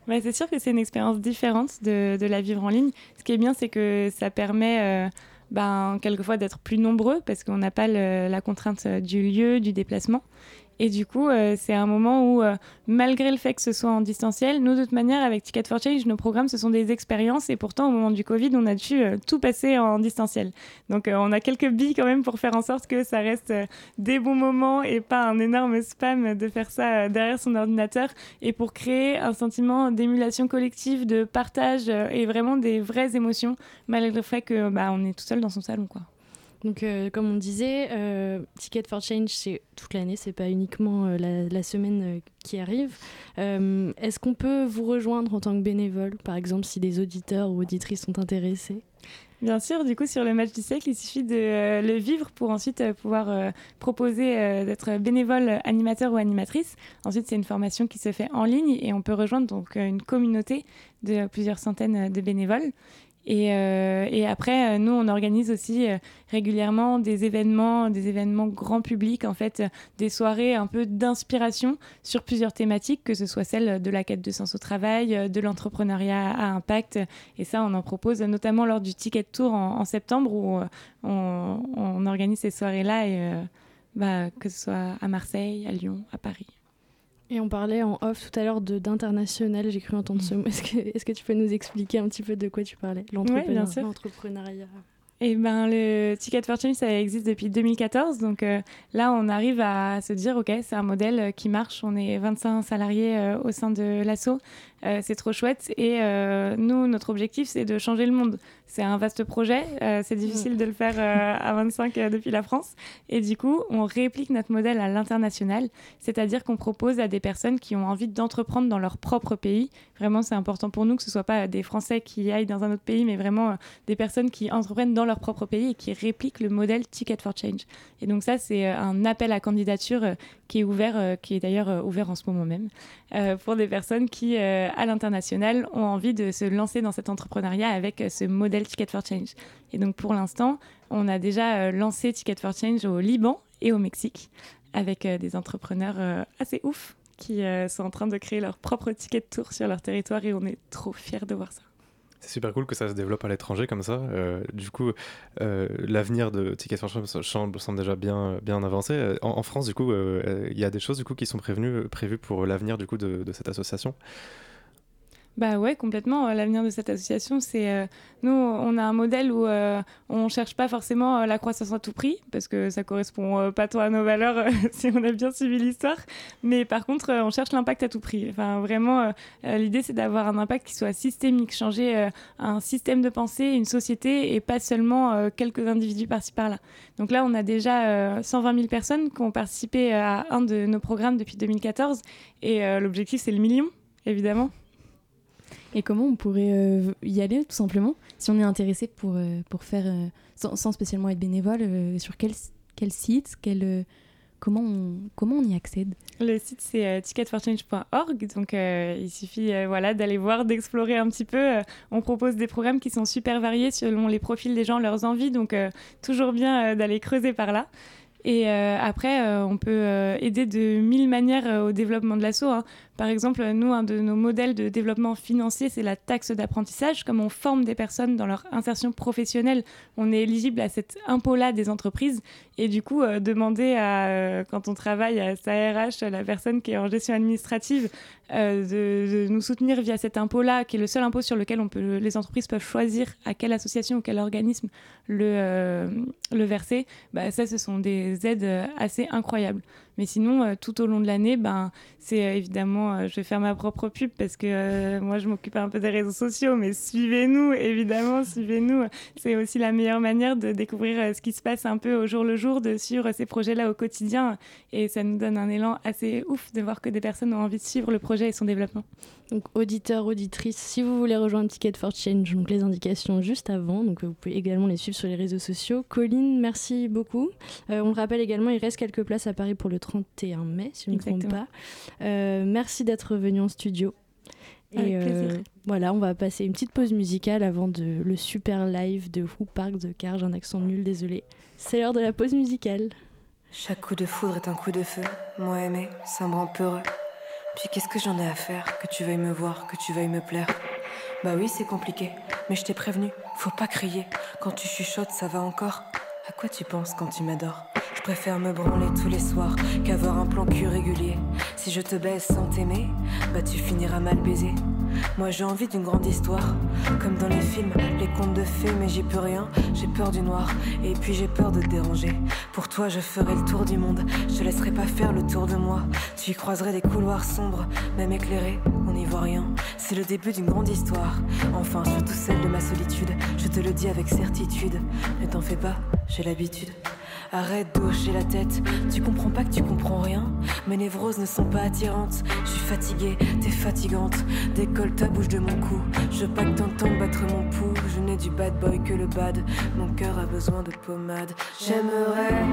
ouais, C'est sûr que c'est une expérience différente de, de, la vivre en ligne. Ce qui est bien, c'est que ça permet ben, quelquefois d'être plus nombreux parce qu'on n'a pas la contrainte du lieu, du déplacement. Et du coup, euh, c'est un moment où, euh, malgré le fait que ce soit en distanciel, nous, de toute manière, avec Ticket for Change, nos programmes, ce sont des expériences. Et pourtant, au moment du Covid, on a dû euh, tout passer en distanciel. Donc, on a quelques billes quand même pour faire en sorte que ça reste des bons moments et pas un énorme spam de faire ça derrière son ordinateur. Et pour créer un sentiment d'émulation collective, de partage et vraiment des vraies émotions, malgré le fait que bah, on est tout seul dans son salon. quoi. Donc, euh, comme on disait, euh, Ticket for Change, c'est toute l'année, c'est pas uniquement euh, la, semaine qui arrive. Est-ce qu'on peut vous rejoindre en tant que bénévole, par exemple, si des auditeurs ou auditrices sont intéressés? Bien sûr, du coup, sur le match du siècle, il suffit de le vivre pour ensuite pouvoir proposer d'être bénévole, animateur ou animatrice. Ensuite, c'est une formation qui se fait en ligne et on peut rejoindre donc une communauté de plusieurs centaines de bénévoles. Et, euh, et, après, euh, nous, on organise aussi euh, régulièrement des événements, des événements grand public, en fait, des soirées un peu d'inspiration sur plusieurs thématiques, que ce soit celle de la quête de sens au travail, de l'entrepreneuriat à impact. Et ça, on en propose notamment lors du Ticket Tour en, septembre, où on, organise ces soirées-là, bah, que ce soit à Marseille, à Lyon, à Paris. Et on parlait en off tout à l'heure d'international, j'ai cru entendre ce mot. Est-ce que, est que, tu peux nous expliquer un petit peu de quoi tu parlais? L'entrepreneuriat. Et eh ben, le Ticket for Change, ça existe depuis 2014. Donc euh, là, on arrive à se dire, OK, c'est un modèle euh, qui marche. On est 25 salariés euh, au sein de l'ASSO. c'est trop chouette. Et nous, notre objectif, c'est de changer le monde. C'est un vaste projet. c'est difficile de le faire à 25 depuis la France. Et du coup, on réplique notre modèle à l'international. C'est-à-dire qu'on propose à des personnes qui ont envie d'entreprendre dans leur propre pays. Vraiment, c'est important pour nous que ce ne soit pas des Français qui aillent dans un autre pays, mais vraiment des personnes qui entreprennent dans leur propre pays et qui réplique le modèle Ticket for Change. Et donc ça, c'est euh, un appel à candidature euh, qui est ouvert, euh, qui est d'ailleurs ouvert en ce moment même, pour des personnes qui, à l'international, ont envie de se lancer dans cet entrepreneuriat avec ce modèle Ticket for Change. Et donc pour l'instant, on a déjà lancé Ticket for Change au Liban et au Mexique avec des entrepreneurs assez ouf qui sont en train de créer leur propre ticket de tour sur leur territoire et on est trop fiers de voir ça. C'est super cool que ça se développe à l'étranger comme ça. Euh, du coup, euh, l'avenir de Ticket for Change semble déjà bien, avancé. Euh, en, France, du coup, il y a des choses qui sont prévues pour l'avenir de cette association? Bah ouais, complètement. Euh, l'avenir de cette association, c'est euh, nous, on a un modèle où euh, on cherche pas forcément la croissance à tout prix parce que ça correspond pas trop à nos valeurs si on a bien suivi l'histoire. Mais par contre, on cherche l'impact à tout prix. Enfin, vraiment, l'idée c'est d'avoir un impact qui soit systémique, changer un système de pensée, une société et pas seulement quelques individus par-ci par-là. Donc là, on a déjà 120 000 personnes qui ont participé à un de nos programmes depuis 2014 et l'objectif c'est le million, évidemment. Et comment on pourrait euh, y aller tout simplement si on est intéressé pour, euh, pour faire, euh, sans, spécialement être bénévole, sur quel, quel site, quel, comment, on, comment on y accède? Le site c'est ticketforchange.org, donc il suffit voilà, d'aller voir, d'explorer un petit peu. on propose des programmes qui sont super variés selon les profils des gens, leurs envies, donc toujours bien d'aller creuser par là. Et après, on peut aider de mille manières au développement de l'assaut. Hein. Par exemple, nous, un de nos modèles de développement financier, c'est la taxe d'apprentissage. Comme on forme des personnes dans leur insertion professionnelle, on est éligible à cet impôt-là des entreprises. Et du coup, demander à, quand on travaille à sa RH, la personne qui est en gestion administrative, de, nous soutenir via cet impôt-là, qui est le seul impôt sur lequel les entreprises peuvent choisir à quelle association ou quel organisme le, le verser, bah, ça, ce sont des aides assez incroyables. Mais sinon, euh, tout au long de l'année, ben, c'est euh, évidemment, euh, je vais faire ma propre pub parce que moi, je m'occupe un peu des réseaux sociaux, mais suivez-nous, évidemment, suivez-nous. C'est aussi la meilleure manière de découvrir ce qui se passe un peu au jour le jour, de suivre ces projets-là au quotidien. Et ça nous donne un élan assez ouf de voir que des personnes ont envie de suivre le projet et son développement. Donc, auditeurs, auditrices, si vous voulez rejoindre Ticket for Change, donc les indications juste avant, donc vous pouvez également les suivre sur les réseaux sociaux. Colline, merci beaucoup. on le rappelle également, il reste quelques places à Paris pour le 31 mai, si je ne me trompe pas. Euh, merci d'être venu en studio. Et euh, voilà, on va passer une petite pause musicale avant de, le super live de Who Park the Car. J'ai un accent nul, désolé. C'est l'heure de la pause musicale. Chaque coup de foudre est un coup de feu. Moi aimé, ça me rend peureux. Puis qu'est-ce que j'en ai à faire? Que tu veuilles me voir, que tu veuilles me plaire? Bah oui, c'est compliqué. Mais je t'ai prévenu, faut pas crier. Quand tu chuchotes, ça va encore. À quoi tu penses quand tu m'adores? Je préfère me branler tous les soirs qu'avoir un plan cul régulier. Si je te baisse sans t'aimer, bah tu finiras mal baisé. Moi j'ai envie d'une grande histoire, comme dans les films, les contes de fées, mais j'y peux rien. J'ai peur du noir, et puis j'ai peur de te déranger. Pour toi, je ferai le tour du monde, je te laisserai pas faire le tour de moi. Tu y croiserais des couloirs sombres, même éclairés, on n'y voit rien. C'est le début d'une grande histoire, enfin surtout celle de ma solitude. Je te le dis avec certitude, ne t'en fais pas, j'ai l'habitude. Arrête d'hocher la tête, tu comprends pas que tu comprends rien. Mes névroses ne sont pas attirantes, je suis fatiguée, t'es fatigante. Décolle ta bouche de mon cou, je pas que t'entends battre mon pouls. Je n'ai du bad boy que le bad, mon cœur a besoin de pommade. J'aimerais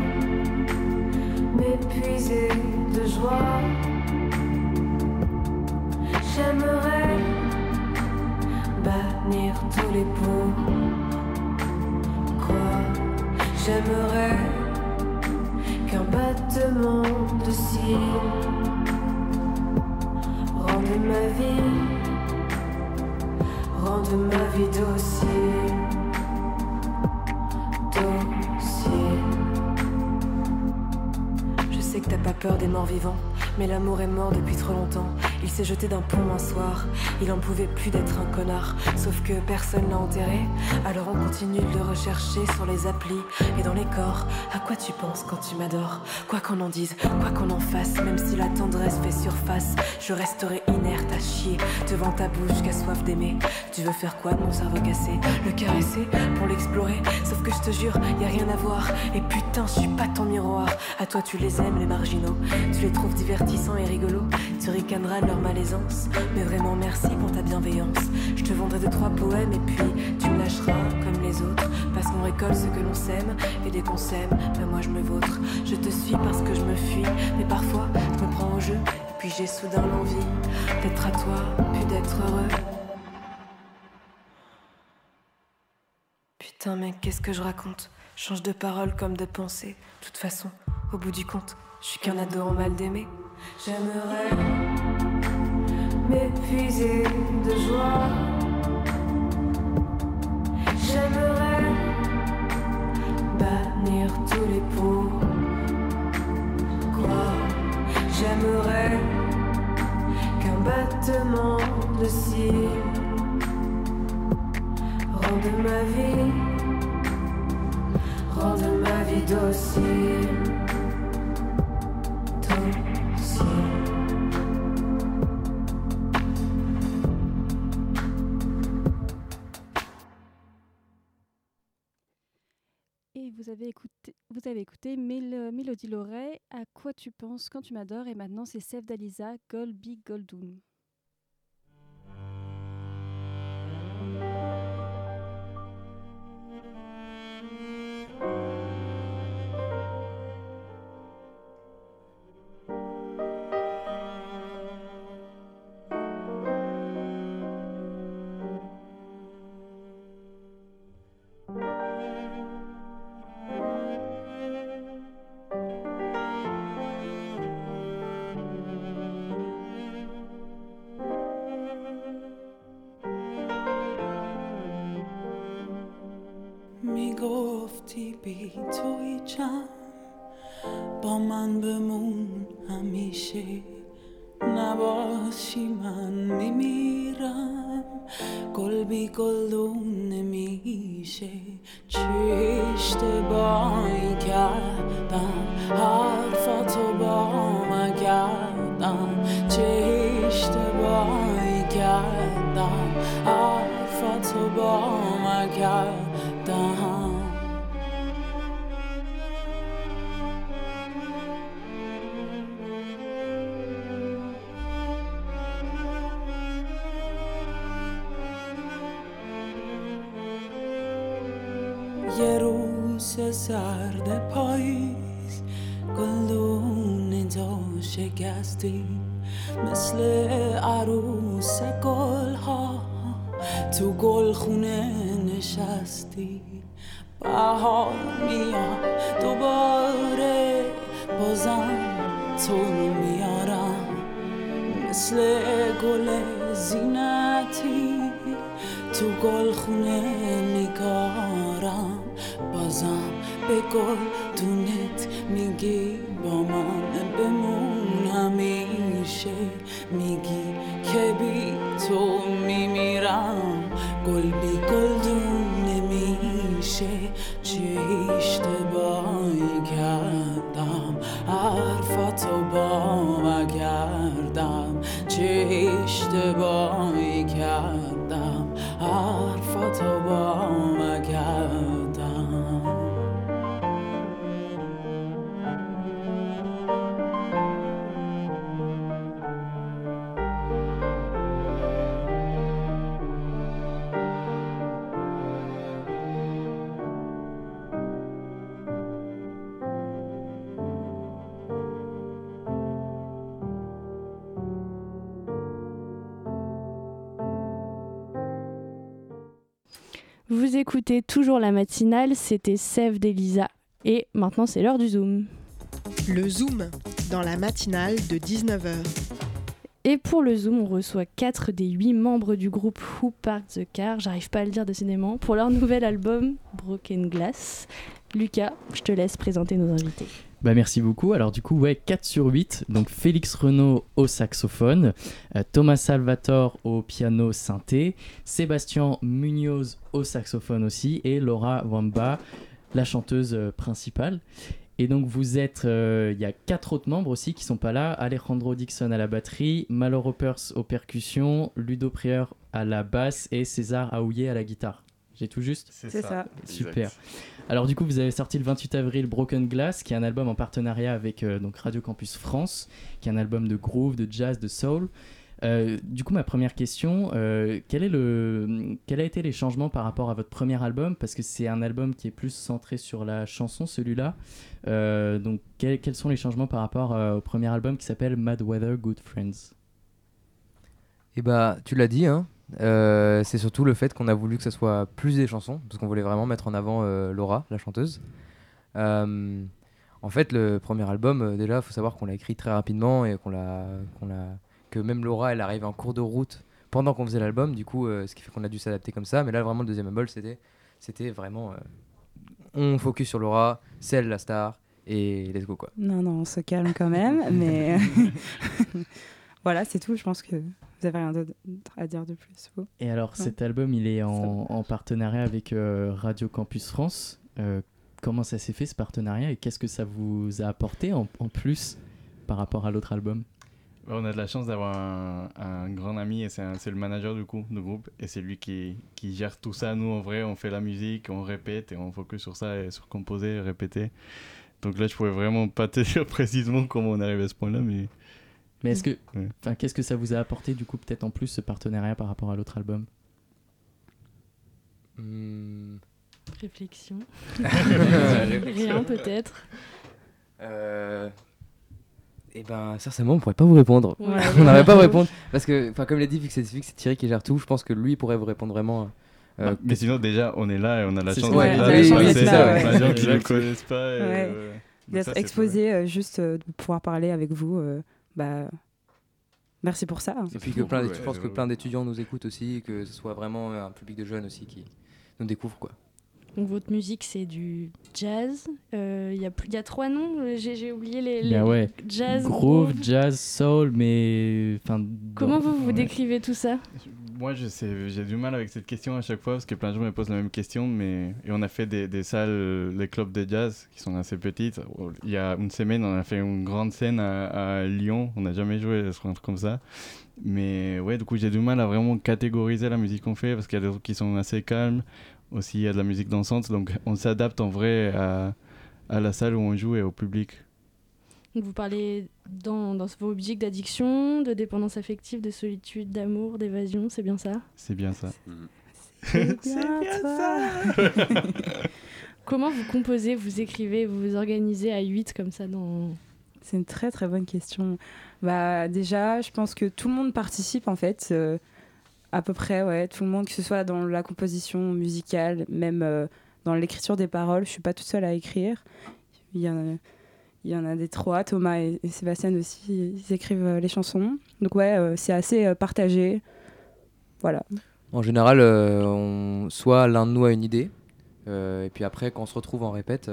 m'épuiser de joie. J'aimerais bannir tous les pots. Quoi? J'aimerais qu'un battement de cils rende ma vie, rende ma vie docile. Pas peur des morts vivants, mais l'amour est mort depuis trop longtemps. Il s'est jeté d'un pont un soir, il en pouvait plus d'être un connard. Sauf que personne l'a enterré, alors on continue de le rechercher sur les applis et dans les corps. À quoi tu penses quand tu m'adores? Quoi qu'on en dise, quoi qu'on en fasse, même si la tendresse fait surface, je resterai inerte à chier devant ta bouche qui a soif d'aimer. Tu veux faire quoi de mon cerveau cassé Le caresser pour l'explorer? Sauf que je te jure, y a rien à voir. Et putain, je suis pas ton miroir. À toi, tu les aimes, les marginaux. Tu les trouves divertissants et rigolos. Tu ricaneras leur malaisance. Mais vraiment, merci pour ta bienveillance. Je te vendrai deux, trois poèmes et puis tu me lâcheras comme les autres. Parce qu'on récolte ce que l'on sème. Et dès qu'on sème, ben moi je me vautre. Je te suis parce que je me fuis. Mais parfois, je me prends au jeu. Et puis j'ai soudain l'envie d'être à toi, puis d'être heureux. Putain, mais qu'est-ce que je raconte? Change de parole comme de pensée. De toute façon, au bout du compte, je suis qu'un ado en mal d'aimer. J'aimerais m'épuiser de joie. J'aimerais bannir tous les pots. Quoi J'aimerais qu'un battement de cils rende ma vie, rende ma vie docile. Vous avez écouté, vous avez écouté Mélodie Loret, À quoi tu penses quand tu m'adores Et maintenant, c'est Sef d'Alisa, Gold Big شکستی مثل عروس گل ها تو گل خونه نشستی. بهار میاد دوباره بازم تو میارم. مثل گل زینتی تو گل خونه نگارم بازم به گل حرفتو باور کردم. چه اشتباهی کردم. حرفتو باور کردم. Écoutez toujours la matinale, c'était Sève d'Elisa. Et maintenant, c'est l'heure du Zoom. Le Zoom, dans la matinale de 19h. Et pour le Zoom, on reçoit 4 des 8 membres du groupe Who Park the Car, j'arrive pas à le dire décidément, pour leur nouvel album Broken Glass. Lucas, je te laisse présenter nos invités. Bah merci beaucoup. Alors du coup, ouais, 4 sur 8. Donc Félix Renaud au saxophone, euh, Thomas Salvatore au piano synthé, Sébastien Munoz au saxophone aussi et Laura Wamba, la chanteuse euh, principale. Et donc vous êtes, euh, il y a quatre autres membres aussi qui sont pas là. Alejandro Dixon à la batterie, Malo Ropers aux percussions, Ludo Prieur à la basse et César Aouillet à la guitare. J'ai tout juste C'est ça. ça. Super. Alors du coup, vous avez sorti le 28 avril Broken Glass, qui est un album en partenariat avec euh, donc Radio Campus France, qui est un album de groove, de jazz, de soul. Euh, du coup, ma première question, euh, quel, est le, quel a été les changements par rapport à votre premier album? Parce que c'est un album qui est plus centré sur la chanson, celui-là. Euh, donc, quels, quels sont les changements par rapport euh, au premier album qui s'appelle Mad Weather, Good Friends? Et bah, tu l'as dit, hein, euh, c'est surtout le fait qu'on a voulu que ça soit plus des chansons, parce qu'on voulait vraiment mettre en avant euh, Laura, la chanteuse. Euh, en fait, le premier album, déjà, il faut savoir qu'on l'a écrit très rapidement et qu'on l'a, qu'on l'a, que même Laura, elle arrive en cours de route pendant qu'on faisait l'album, du coup, ce qui fait qu'on a dû s'adapter comme ça. Mais là, vraiment, le deuxième album, c'était, c'était vraiment, on focus sur Laura, c'est elle la star et let's go quoi. Non, non, on se calme quand même, mais voilà, c'est tout. Je pense que vous avez rien d'autre à dire de plus. Vous? Et alors, Non. cet album, il est en, en partenariat avec euh, Radio Campus France. Euh, comment ça s'est fait ce partenariat? Et qu'est-ce que ça vous a apporté en, en plus par rapport à l'autre album? Ouais, On a de la chance d'avoir un, un grand ami et c'est le manager du coup du groupe et c'est lui qui, qui gère tout ça. Nous en vrai on fait la musique, on répète et on focus sur ça et sur composer et répéter. Donc là je pouvais vraiment pas te dire précisément comment on est arrivé à ce point-là mais... Mais est-ce que, Ouais. enfin, qu'est-ce que ça vous a apporté du coup peut-être en plus ce partenariat par rapport à l'autre album? Hmm. Réflexion. Rien peut-être. Euh... Et ben, sincèrement, on pourrait pas vous répondre. Ouais. on n'arrive pas à vous répondre. Parce que, enfin, comme l'a dit, vu que c'est Thierry qui gère tout, je pense que lui pourrait vous répondre vraiment. euh, Bah, mais sinon déjà on est là et on a la chance d'être là. oui, oui, c'est ça, ouais. des gens qui ne connaissent pas. Donc D'être exposé, euh, juste euh, de pouvoir parler avec vous, euh, bah, merci pour ça. Et puis que plein d'étu- je pense que plein d'étudiants nous écoutent aussi, que ce soit vraiment un public de jeunes aussi qui nous découvre quoi. Donc votre musique c'est du jazz. Euh, Il y, a plus- il y a trois noms, euh, j'ai oublié les, les- Bien ouais. jazz. Groove, jazz, soul, mais. enfin, Comment dans- vous vous ouais. décrivez tout ça? Moi, j'ai du mal avec cette question à chaque fois parce que plein de gens me posent la même question. Mais et on a fait des, des salles, euh, les clubs de jazz qui sont assez petites. Il y a une semaine, on a fait une grande scène à, à Lyon. On n'a jamais joué un truc comme ça. Mais ouais, du coup, j'ai du mal à vraiment catégoriser la musique qu'on fait parce qu'il y a des trucs qui sont assez calmes. Aussi, il y a de la musique dansante. Donc, on s'adapte en vrai à, à la salle où on joue et au public. Donc vous parlez dans, dans vos musiques d'addiction, de dépendance affective, de solitude, d'amour, d'évasion, c'est bien ça? C'est bien ça. C'est bien ça. Comment vous composez, vous écrivez, vous vous organisez à 8 comme ça dans... C'est une très très bonne question. Bah déjà, je pense que tout le monde participe en fait, euh, à peu près, ouais, tout le monde, que ce soit dans la composition musicale, même euh, dans l'écriture des paroles. Je suis pas toute seule à écrire. Il y en a, il y en a des trois, Thomas et, Sébastien aussi, ils écrivent euh, les chansons. Donc ouais, euh, c'est assez euh, partagé. Voilà. En général, soit l'un de nous a une idée, et puis après, quand on se retrouve en répète,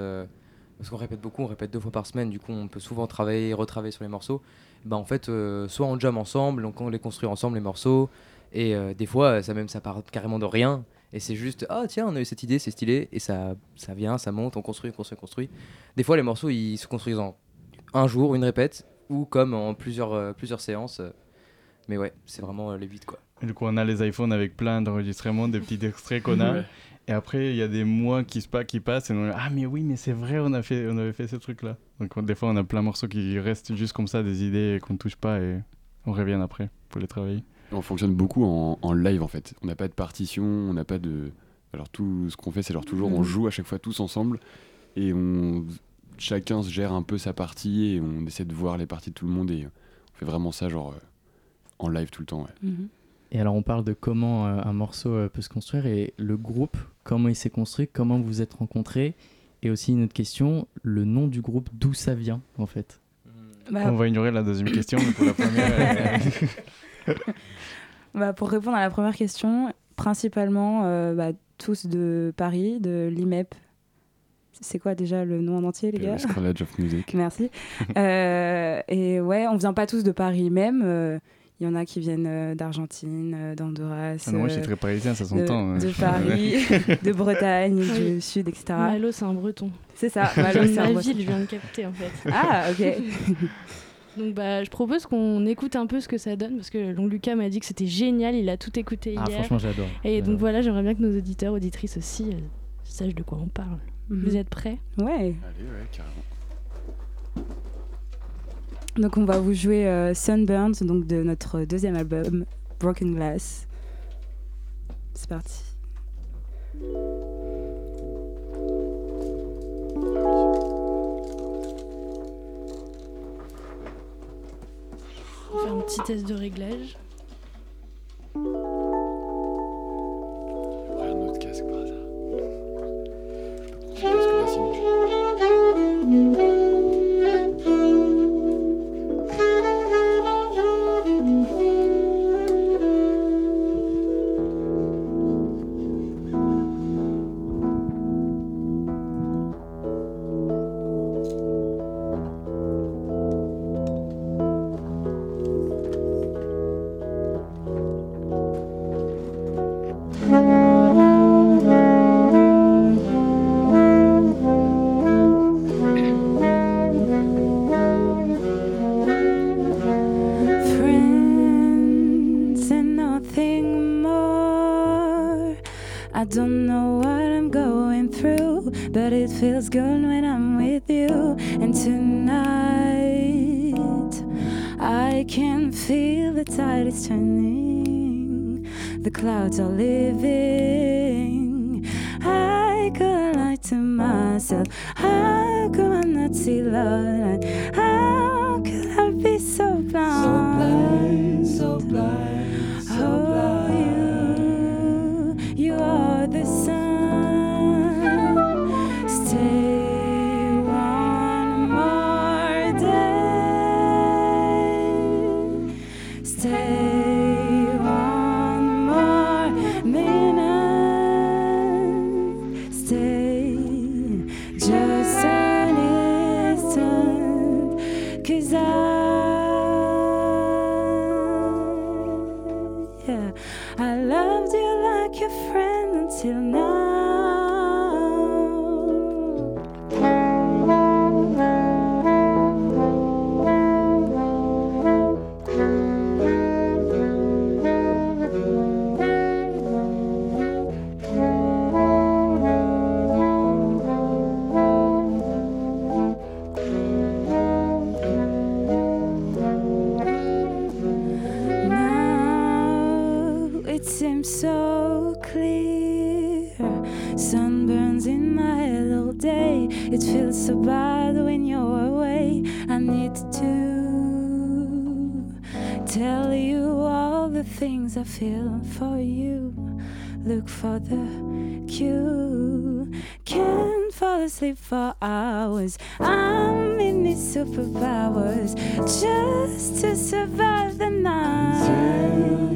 parce qu'on répète beaucoup, on répète deux fois par semaine, du coup, on peut souvent travailler et retravailler sur les morceaux. Bah, en fait, soit on jam ensemble, donc on les construit ensemble les morceaux, et des fois, ça même ça part carrément de rien, et c'est juste ah tiens, on a eu cette idée, c'est stylé, et ça, ça vient, ça monte, on construit, on construit, on construit. Des fois, les morceaux ils se construisent en un jour, une répète, ou comme en plusieurs, euh, plusieurs séances. euh, mais ouais, c'est vraiment euh, les 8 quoi. Et du coup, on a les iPhones avec plein d'enregistrements, des petits extraits qu'on a. Ouais. Et après, il y a des mois qui, se qui passent et on est ah mais oui, mais c'est vrai, on, a fait, on avait fait ce truc-là. Donc on- des fois, on a plein de morceaux qui restent juste comme ça, des idées qu'on ne touche pas et on revient après pour les travailler. On fonctionne beaucoup en, en live en fait. On n'a pas de partition, on n'a pas de. Alors tout ce qu'on fait, c'est genre toujours on Mhm. joue à chaque fois tous ensemble et on chacun se gère un peu sa partie et on essaie de voir les parties de tout le monde et on fait vraiment ça genre euh, en live tout le temps. Ouais. Et alors on parle de comment euh, un morceau euh, peut se construire et le groupe, comment il s'est construit, comment vous vous êtes rencontrés. Et aussi une autre question, le nom du groupe, d'où ça vient en fait? Bah, On va ignorer la deuxième question, mais pour la première. Bah, pour répondre à la première question, principalement euh, bah, tous de Paris, de l'IMEP. C'est quoi déjà le nom en entier, les gars College of Music. Merci. Euh, et ouais, on vient pas tous de Paris même. euh, Il y en a qui viennent d'Argentine, d'Honduras. Ah non, moi, je suis euh, très parisien, ça de- s'entend, hein. De, Paris, de Bretagne, Oui. du Sud, etc. Malo, c'est un breton. C'est ça, Malo, c'est un breton. ville, je viens de capter en fait. Ah, ok. Donc bah, je propose qu'on écoute un peu ce que ça donne parce que Long Lucas m'a dit que c'était génial, il a tout écouté Ah, hier. franchement, j'adore. Et donc voilà, j'aimerais bien que nos auditeurs, auditrices aussi euh, sachent de quoi on parle. Mhm. Vous êtes prêts? Ouais. Allez, ouais, carrément. Donc on va vous jouer euh, Sunburns, donc de notre deuxième album, Broken Glass. C'est parti. On faire un petit test de réglage. Clouds are leaving. Sunburns in my head all day. It feels so bad when you're away. I need to tell you all the things I feel for you. Look for the cue. Can't fall asleep for hours. I'm in these superpowers just to survive the night.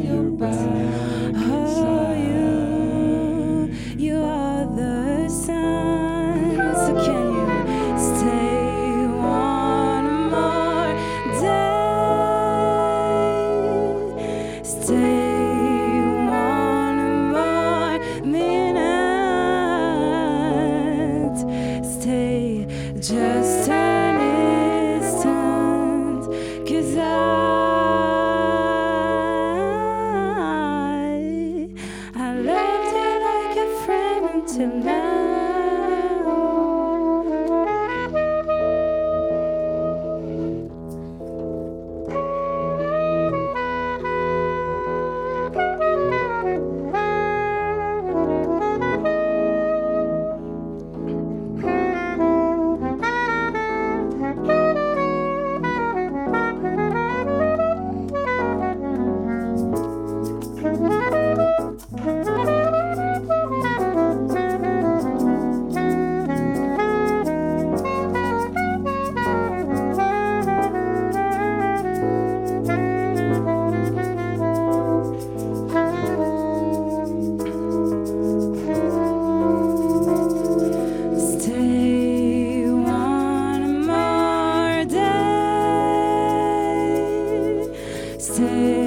say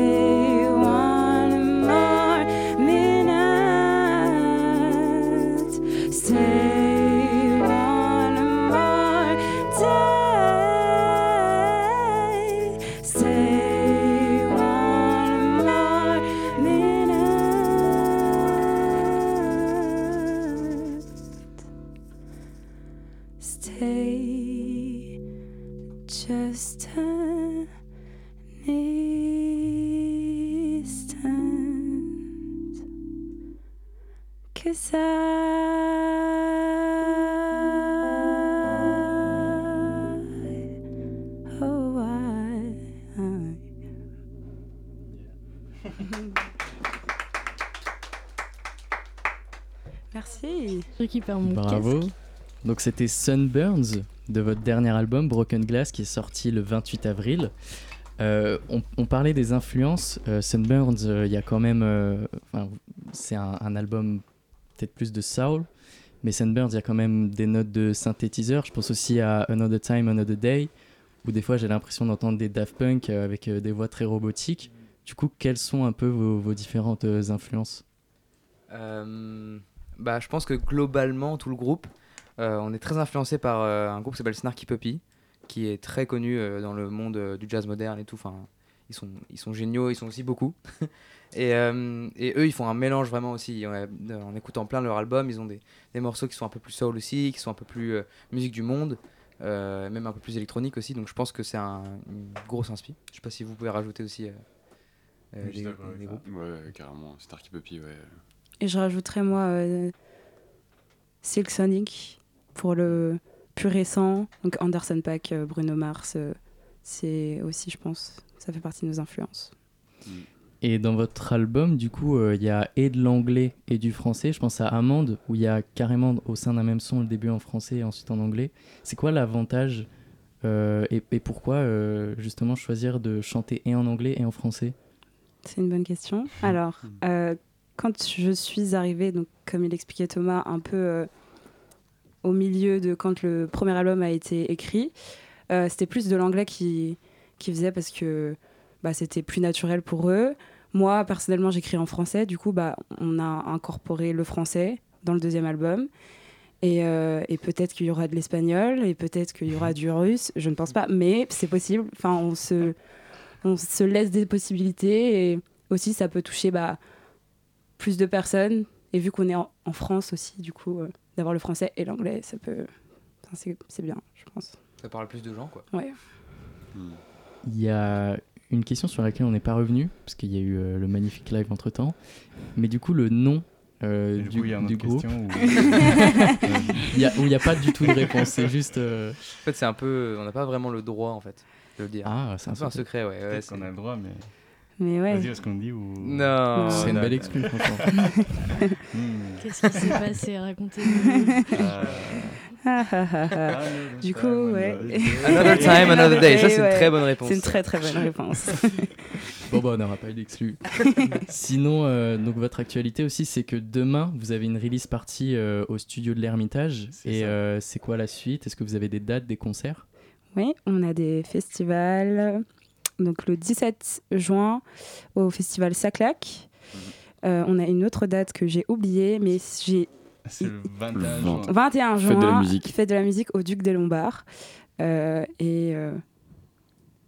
récupère mon Bravo. casque. Donc c'était Sunburns de votre dernier album Broken Glass qui est sorti le 28 avril. Euh, on, on parlait des influences. Euh, Sunburns, euh, il y a quand même. euh, enfin, c'est un, un album peut-être plus de soul, mais Sunburns, il y a quand même des notes de synthétiseur. Je pense aussi à Another Time, Another Day, où des fois j'ai l'impression d'entendre des Daft Punk avec euh, des voix très robotiques. Du coup, quelles sont un peu vos, vos différentes influences? Euh, bah, je pense que globalement, tout le groupe, euh, on est très influencé par euh, un groupe qui s'appelle Snarky Puppy, qui est très connu euh, dans le monde euh, du jazz moderne et tout. Enfin, ils sont, ils sont géniaux, ils sont aussi beaucoup. et, euh, et eux, ils font un mélange vraiment aussi. ouais, en écoutant plein leur album, ils ont des, des morceaux qui sont un peu plus soul aussi, qui sont un peu plus euh, musique du monde, euh, même un peu plus électronique aussi. Donc je pense que c'est un, une grosse inspi. Je sais pas si vous pouvez rajouter aussi euh, euh, des, groupes. Ouais, carrément. Starky Puppy, ouais. Et je rajouterais moi euh, Silk Sonic pour le plus récent. Donc Anderson Paak, euh, Bruno Mars, euh, c'est aussi, je pense, ça fait partie de nos influences. Et dans votre album, du coup, euh, il y a et de l'anglais et du français. Je pense à Amande, où il y a carrément au sein d'un même son le début en français et ensuite en anglais. C'est quoi l'avantage euh, et, et pourquoi euh, justement choisir de chanter et en anglais et en français? C'est une bonne question. Alors, euh, quand je suis arrivée, donc comme il expliquait Thomas, un peu euh, au milieu de quand le premier album a été écrit. Euh, c'était plus de l'anglais qui, qui faisait parce que bah, c'était plus naturel pour eux. Moi, personnellement, j'écris en français. Du coup, bah, on a incorporé le français dans le deuxième album. Et, euh, et peut-être qu'il y aura de l'espagnol et peut-être qu'il y aura du russe. Je ne pense pas, mais c'est possible. Enfin, on se, on se laisse des possibilités et aussi ça peut toucher bah, plus de personnes. Et vu qu'on est en, en France aussi, du coup, euh, d'avoir le français et l'anglais, ça peut, enfin, c'est c'est bien, je pense. Ça parle plus de gens, quoi. Ouais. Il y a une question sur laquelle on n'est pas revenu, parce qu'il y a eu euh, le magnifique live entre temps. Mais du coup, le nom euh, du du, coup, il y a une du autre groupe. question Il y a- où il n'y a pas du tout de réponse, c'est juste. euh, En fait, c'est un peu. On n'a pas vraiment le droit, en fait, de le dire. Ah, c'est un peu un secret, ouais. ouais qu'on a le droit, mais. Mais ouais. Vas-y, est-ce qu'on dit ou. Non. C'est une belle franchement. Hmm. Qu'est-ce qui s'est passé? Racontez-nous. Ah, ah, ah, ah. du coup, ouais. Another time, another day. Ça, c'est une très bonne réponse. C'est une très très bonne réponse. Bon, bah, on n'aura pas eu d'exclus. Sinon, euh, donc, votre actualité aussi, c'est que demain, vous avez une release party euh, au studio de l'Ermitage. Et euh, c'est quoi la suite? Est-ce que vous avez des dates, des concerts? Oui, on a des festivals. Donc le 17 juin au festival Saclac. Euh, on a une autre date que j'ai oubliée, mais j'ai C'est le 21 Le juin. 21 juin. Fête de la musique. Fête de la musique au Duc des Lombards. Euh, et euh,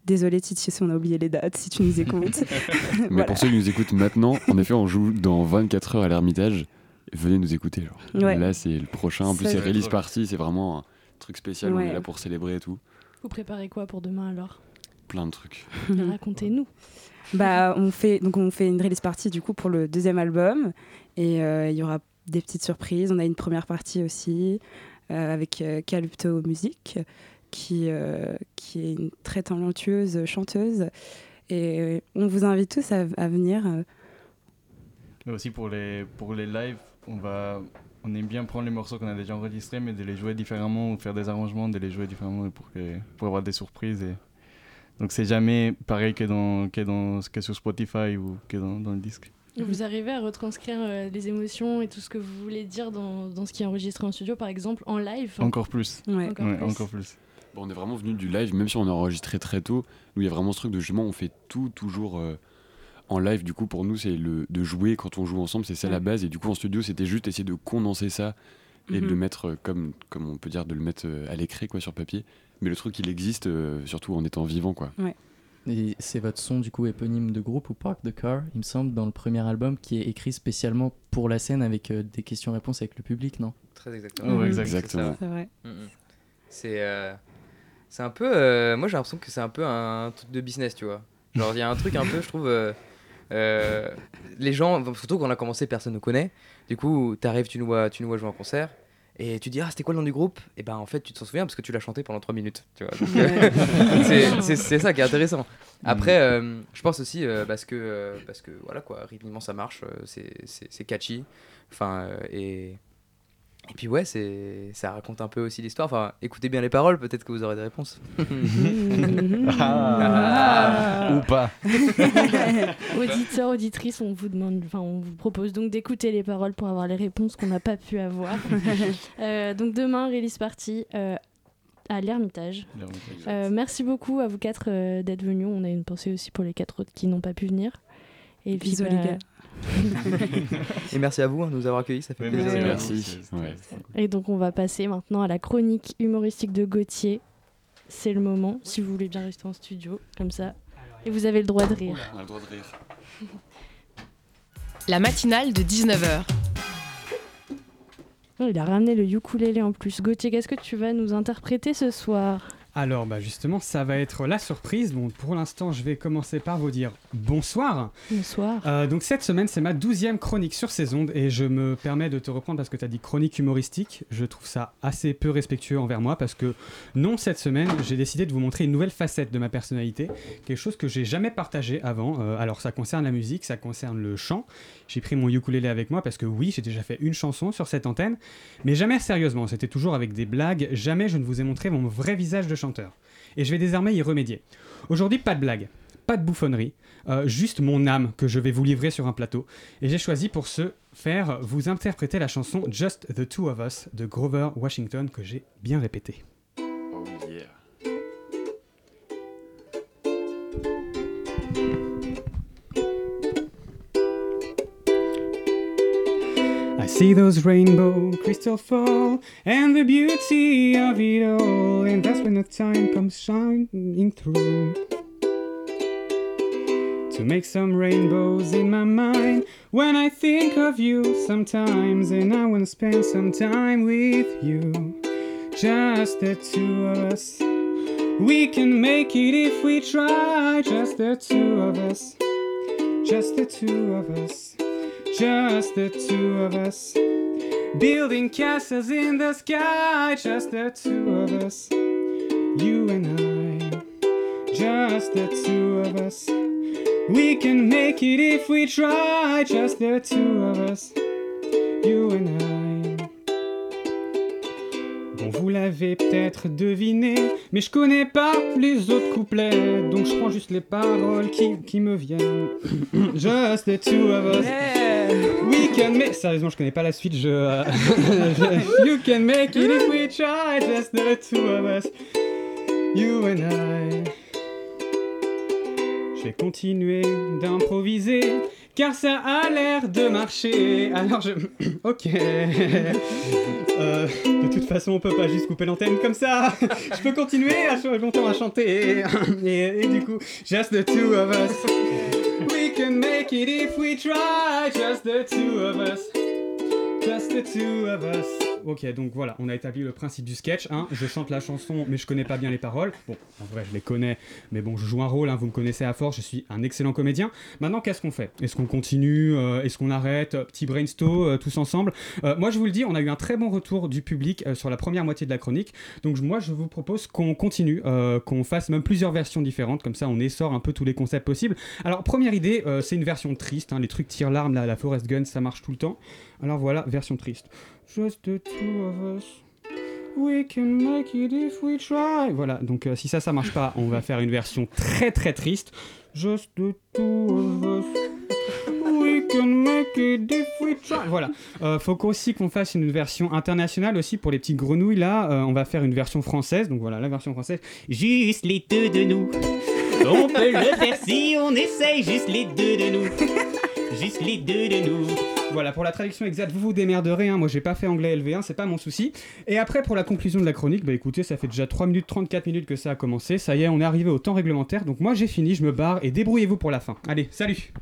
désolé Titi si on a oublié les dates, si tu nous écoutes. Mais Voilà. pour ceux qui nous écoutent maintenant, en effet, on joue dans 24 heures à l'Ermitage. Venez nous écouter. Genre. Ouais. Là, c'est le prochain. En plus, c'est release party. C'est vraiment un truc spécial. On est là pour célébrer et tout. Vous préparez quoi pour demain alors? Plein de trucs. Racontez-nous. Bah, on fait donc on fait une release party du coup pour le deuxième album et euh, il y aura des petites surprises. On a une première partie aussi euh, avec euh, Calupto Music qui euh, qui est une très talentueuse chanteuse et euh, on vous invite tous à, à venir. Mais aussi pour les, pour les lives, on, va, on aime bien prendre les morceaux qu'on a déjà enregistrés, mais de les jouer différemment ou faire des arrangements, de les jouer différemment pour, que, pour avoir des surprises. Et... Donc c'est jamais pareil que, dans, que, dans, que sur Spotify ou que dans, dans le disque. Vous arrivez à retranscrire euh, les émotions et tout ce que vous voulez dire dans, dans ce qui est enregistré en studio, par exemple, en live? Encore plus. Ouais. Encore Ouais, plus. encore plus. Bon, on est vraiment venu du live, même si on a enregistré très tôt. Nous, il y a vraiment ce truc de justement, on fait tout toujours euh, en live. Du coup, pour nous, c'est le de jouer quand on joue ensemble, c'est ça la base. Et du coup, en studio, c'était juste essayer de condenser ça et de Mhm. le mettre euh, comme, comme on peut dire, de le mettre à l'écrit quoi sur papier. Mais le truc, il existe euh, surtout en étant vivant quoi. Et c'est votre son du coup éponyme de groupe ou Park the Car, il me semble, dans le premier album qui est écrit spécialement pour la scène avec euh, des questions-réponses avec le public, non? Très exactement. Ouais, C'est ça, exactement. ouais. C'est vrai. Mm, mm. C'est euh, c'est un peu. euh, moi, j'ai l'impression que c'est un peu un truc de business, tu vois. Genre, il y a un truc un peu, je trouve. euh, euh, les gens, surtout quand on a commencé, personne ne connaît. Du coup, t'arrives, tu nous vois, tu nous vois jouer en concert. Et tu dis, ah, c'était quoi le nom du groupe? Et ben, en fait, tu t'en souviens parce que tu l'as chanté pendant 3 minutes. Tu vois, euh, c'est- ça qui est intéressant. Après, euh, je pense aussi euh, parce, que, euh, parce que, voilà, quoi, rythmiquement, ça marche, euh, c'est- c'est c'est catchy. Enfin, euh, et. Et puis ouais, c'est ça raconte un peu aussi l'histoire. Enfin, écoutez bien les paroles, peut-être que vous aurez des réponses. Ah, ou pas. Auditeurs, auditrices, on vous demande, enfin, on vous propose donc d'écouter les paroles pour avoir les réponses qu'on n'a pas pu avoir. Euh, donc demain, release party euh, à l'Ermitage. Euh, merci beaucoup à vous quatre euh, d'être venus. On a une pensée aussi pour les quatre autres qui n'ont pas pu venir. Et puis, Bisous, bah, les gars. Et merci à vous hein, de nous avoir accueillis, ça fait Oui, plaisir. merci. Et donc on va passer maintenant à la chronique humoristique de Gauthier. C'est le moment, si vous voulez bien rester en studio, comme ça. Et vous avez le droit de rire. On a le droit de rire. La matinale de 19h. Oh, il a ramené le ukulélé en plus. Gauthier, qu'est-ce que tu vas nous interpréter ce soir? Alors, bah justement, ça va être la surprise. Bon, pour l'instant, je vais commencer par vous dire bonsoir. Bonsoir. Euh, donc, cette semaine, c'est ma douzième chronique sur ces ondes et je me permets de te reprendre parce que tu as dit chronique humoristique. Je trouve ça assez peu respectueux envers moi parce que, non, cette semaine, j'ai décidé de vous montrer une nouvelle facette de ma personnalité, quelque chose que j'ai jamais partagé avant. Euh, alors, ça concerne la musique, ça concerne le chant. J'ai pris mon ukulélé avec moi parce que, oui, j'ai déjà fait une chanson sur cette antenne, mais jamais sérieusement. C'était toujours avec des blagues. Jamais je ne vous ai montré mon vrai visage de chanteur. Et je vais désormais y remédier. Aujourd'hui, pas de blague. pas de bouffonnerie, euh, juste mon âme que je vais vous livrer sur un plateau. Et j'ai choisi pour ce faire vous interpréter la chanson Just the Two of Us de Grover Washington que j'ai bien répété. Oh yeah. I see those rainbow crystal fall and the beauty of it all, and that's when the time comes shining through. To make some rainbows in my mind when I think of you sometimes, and I wanna spend some time with you. Just the two of us. We can make it if we try, just the two of us. Just the two of us. Just the two of us. Building castles in the sky, just the two of us. You and I. Just the two of us. We can make it if we try, just the two of us. You and I. Bon, vous l'avez peut-être deviné, mais je connais pas les autres couplets, donc je prends juste les paroles qui, qui me viennent. Just the two of us. We can make. Sérieusement, je connais pas la suite. Je, euh, je- You can make it if we try. Just the two of us. You and I. Vais continuer d'improviser. Car ça a l'air de marcher. Alors je. ok. Euh, de toute façon, on peut pas juste couper l'antenne comme ça. je peux continuer à longtemps à chanter. et, et du coup, just the two of us. We can make it if we try, just the two of us. Just the two of us. Ok, donc voilà, on a établi le principe du sketch. Hein. Je chante la chanson, mais je connais pas bien les paroles. Bon, en vrai, je les connais, mais bon, je joue un rôle, hein, vous me connaissez à force, je suis un excellent comédien. Maintenant, qu'est-ce qu'on fait? Est-ce qu'on continue? Euh, Est-ce qu'on arrête? Euh, Petit brainstorm, euh, tous ensemble. Moi, je vous le dis, on a eu un très bon retour du public sur la première moitié de la chronique. Donc, moi, je vous propose qu'on continue, qu'on fasse même plusieurs versions différentes. Comme ça, on essore un peu tous les concepts possibles. Alors, première idée, c'est une version triste. hein, les trucs tire-larmes, là, la Forest Gun, ça marche tout le temps. Alors voilà, version triste. Just the two of us. We can make it if we try. Voilà, donc euh, si ça, ça marche pas, on va faire une version très très triste. Just the two of us. We can make it if we try. Voilà. Euh, faut aussi qu'on fasse une version internationale aussi pour les petites grenouilles là. Euh, on va faire une version française. Donc voilà, la version française. Juste les deux de nous. On peut le faire si on essaye. Juste les deux de nous. Juste les deux de nous. Voilà, pour la traduction exacte, vous vous démerderez. Hein. Moi, j'ai pas fait anglais LV1, c'est pas mon souci. Et après, pour la conclusion de la chronique, bah écoutez, ça fait déjà 3 minutes 34 minutes que ça a commencé. Ça y est, on est arrivé au temps réglementaire. Donc moi, j'ai fini, je me barre et débrouillez-vous pour la fin. Allez, salut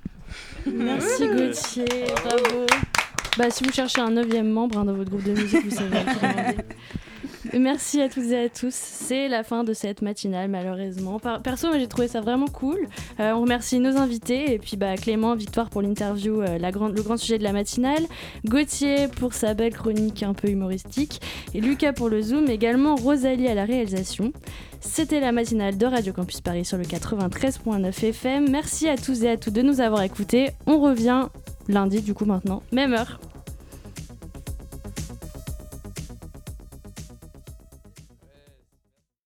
Merci Gauthier, bravo. Bah, si vous cherchez un neuvième membre hein, dans votre groupe de musique, vous savez. Merci à toutes et à tous. C'est la fin de cette matinale, malheureusement. Perso, j'ai trouvé ça vraiment cool. Euh, on remercie nos invités et puis bah, Clément, Victoire pour l'interview, euh, le grand sujet de la matinale. Gauthier pour sa belle chronique un peu humoristique. Et Lucas pour le Zoom. Également Rosalie à la réalisation. C'était la matinale de Radio Campus Paris sur le 93.9 FM. Merci à tous et à toutes de nous avoir écoutés. On revient lundi, du coup, maintenant, même heure.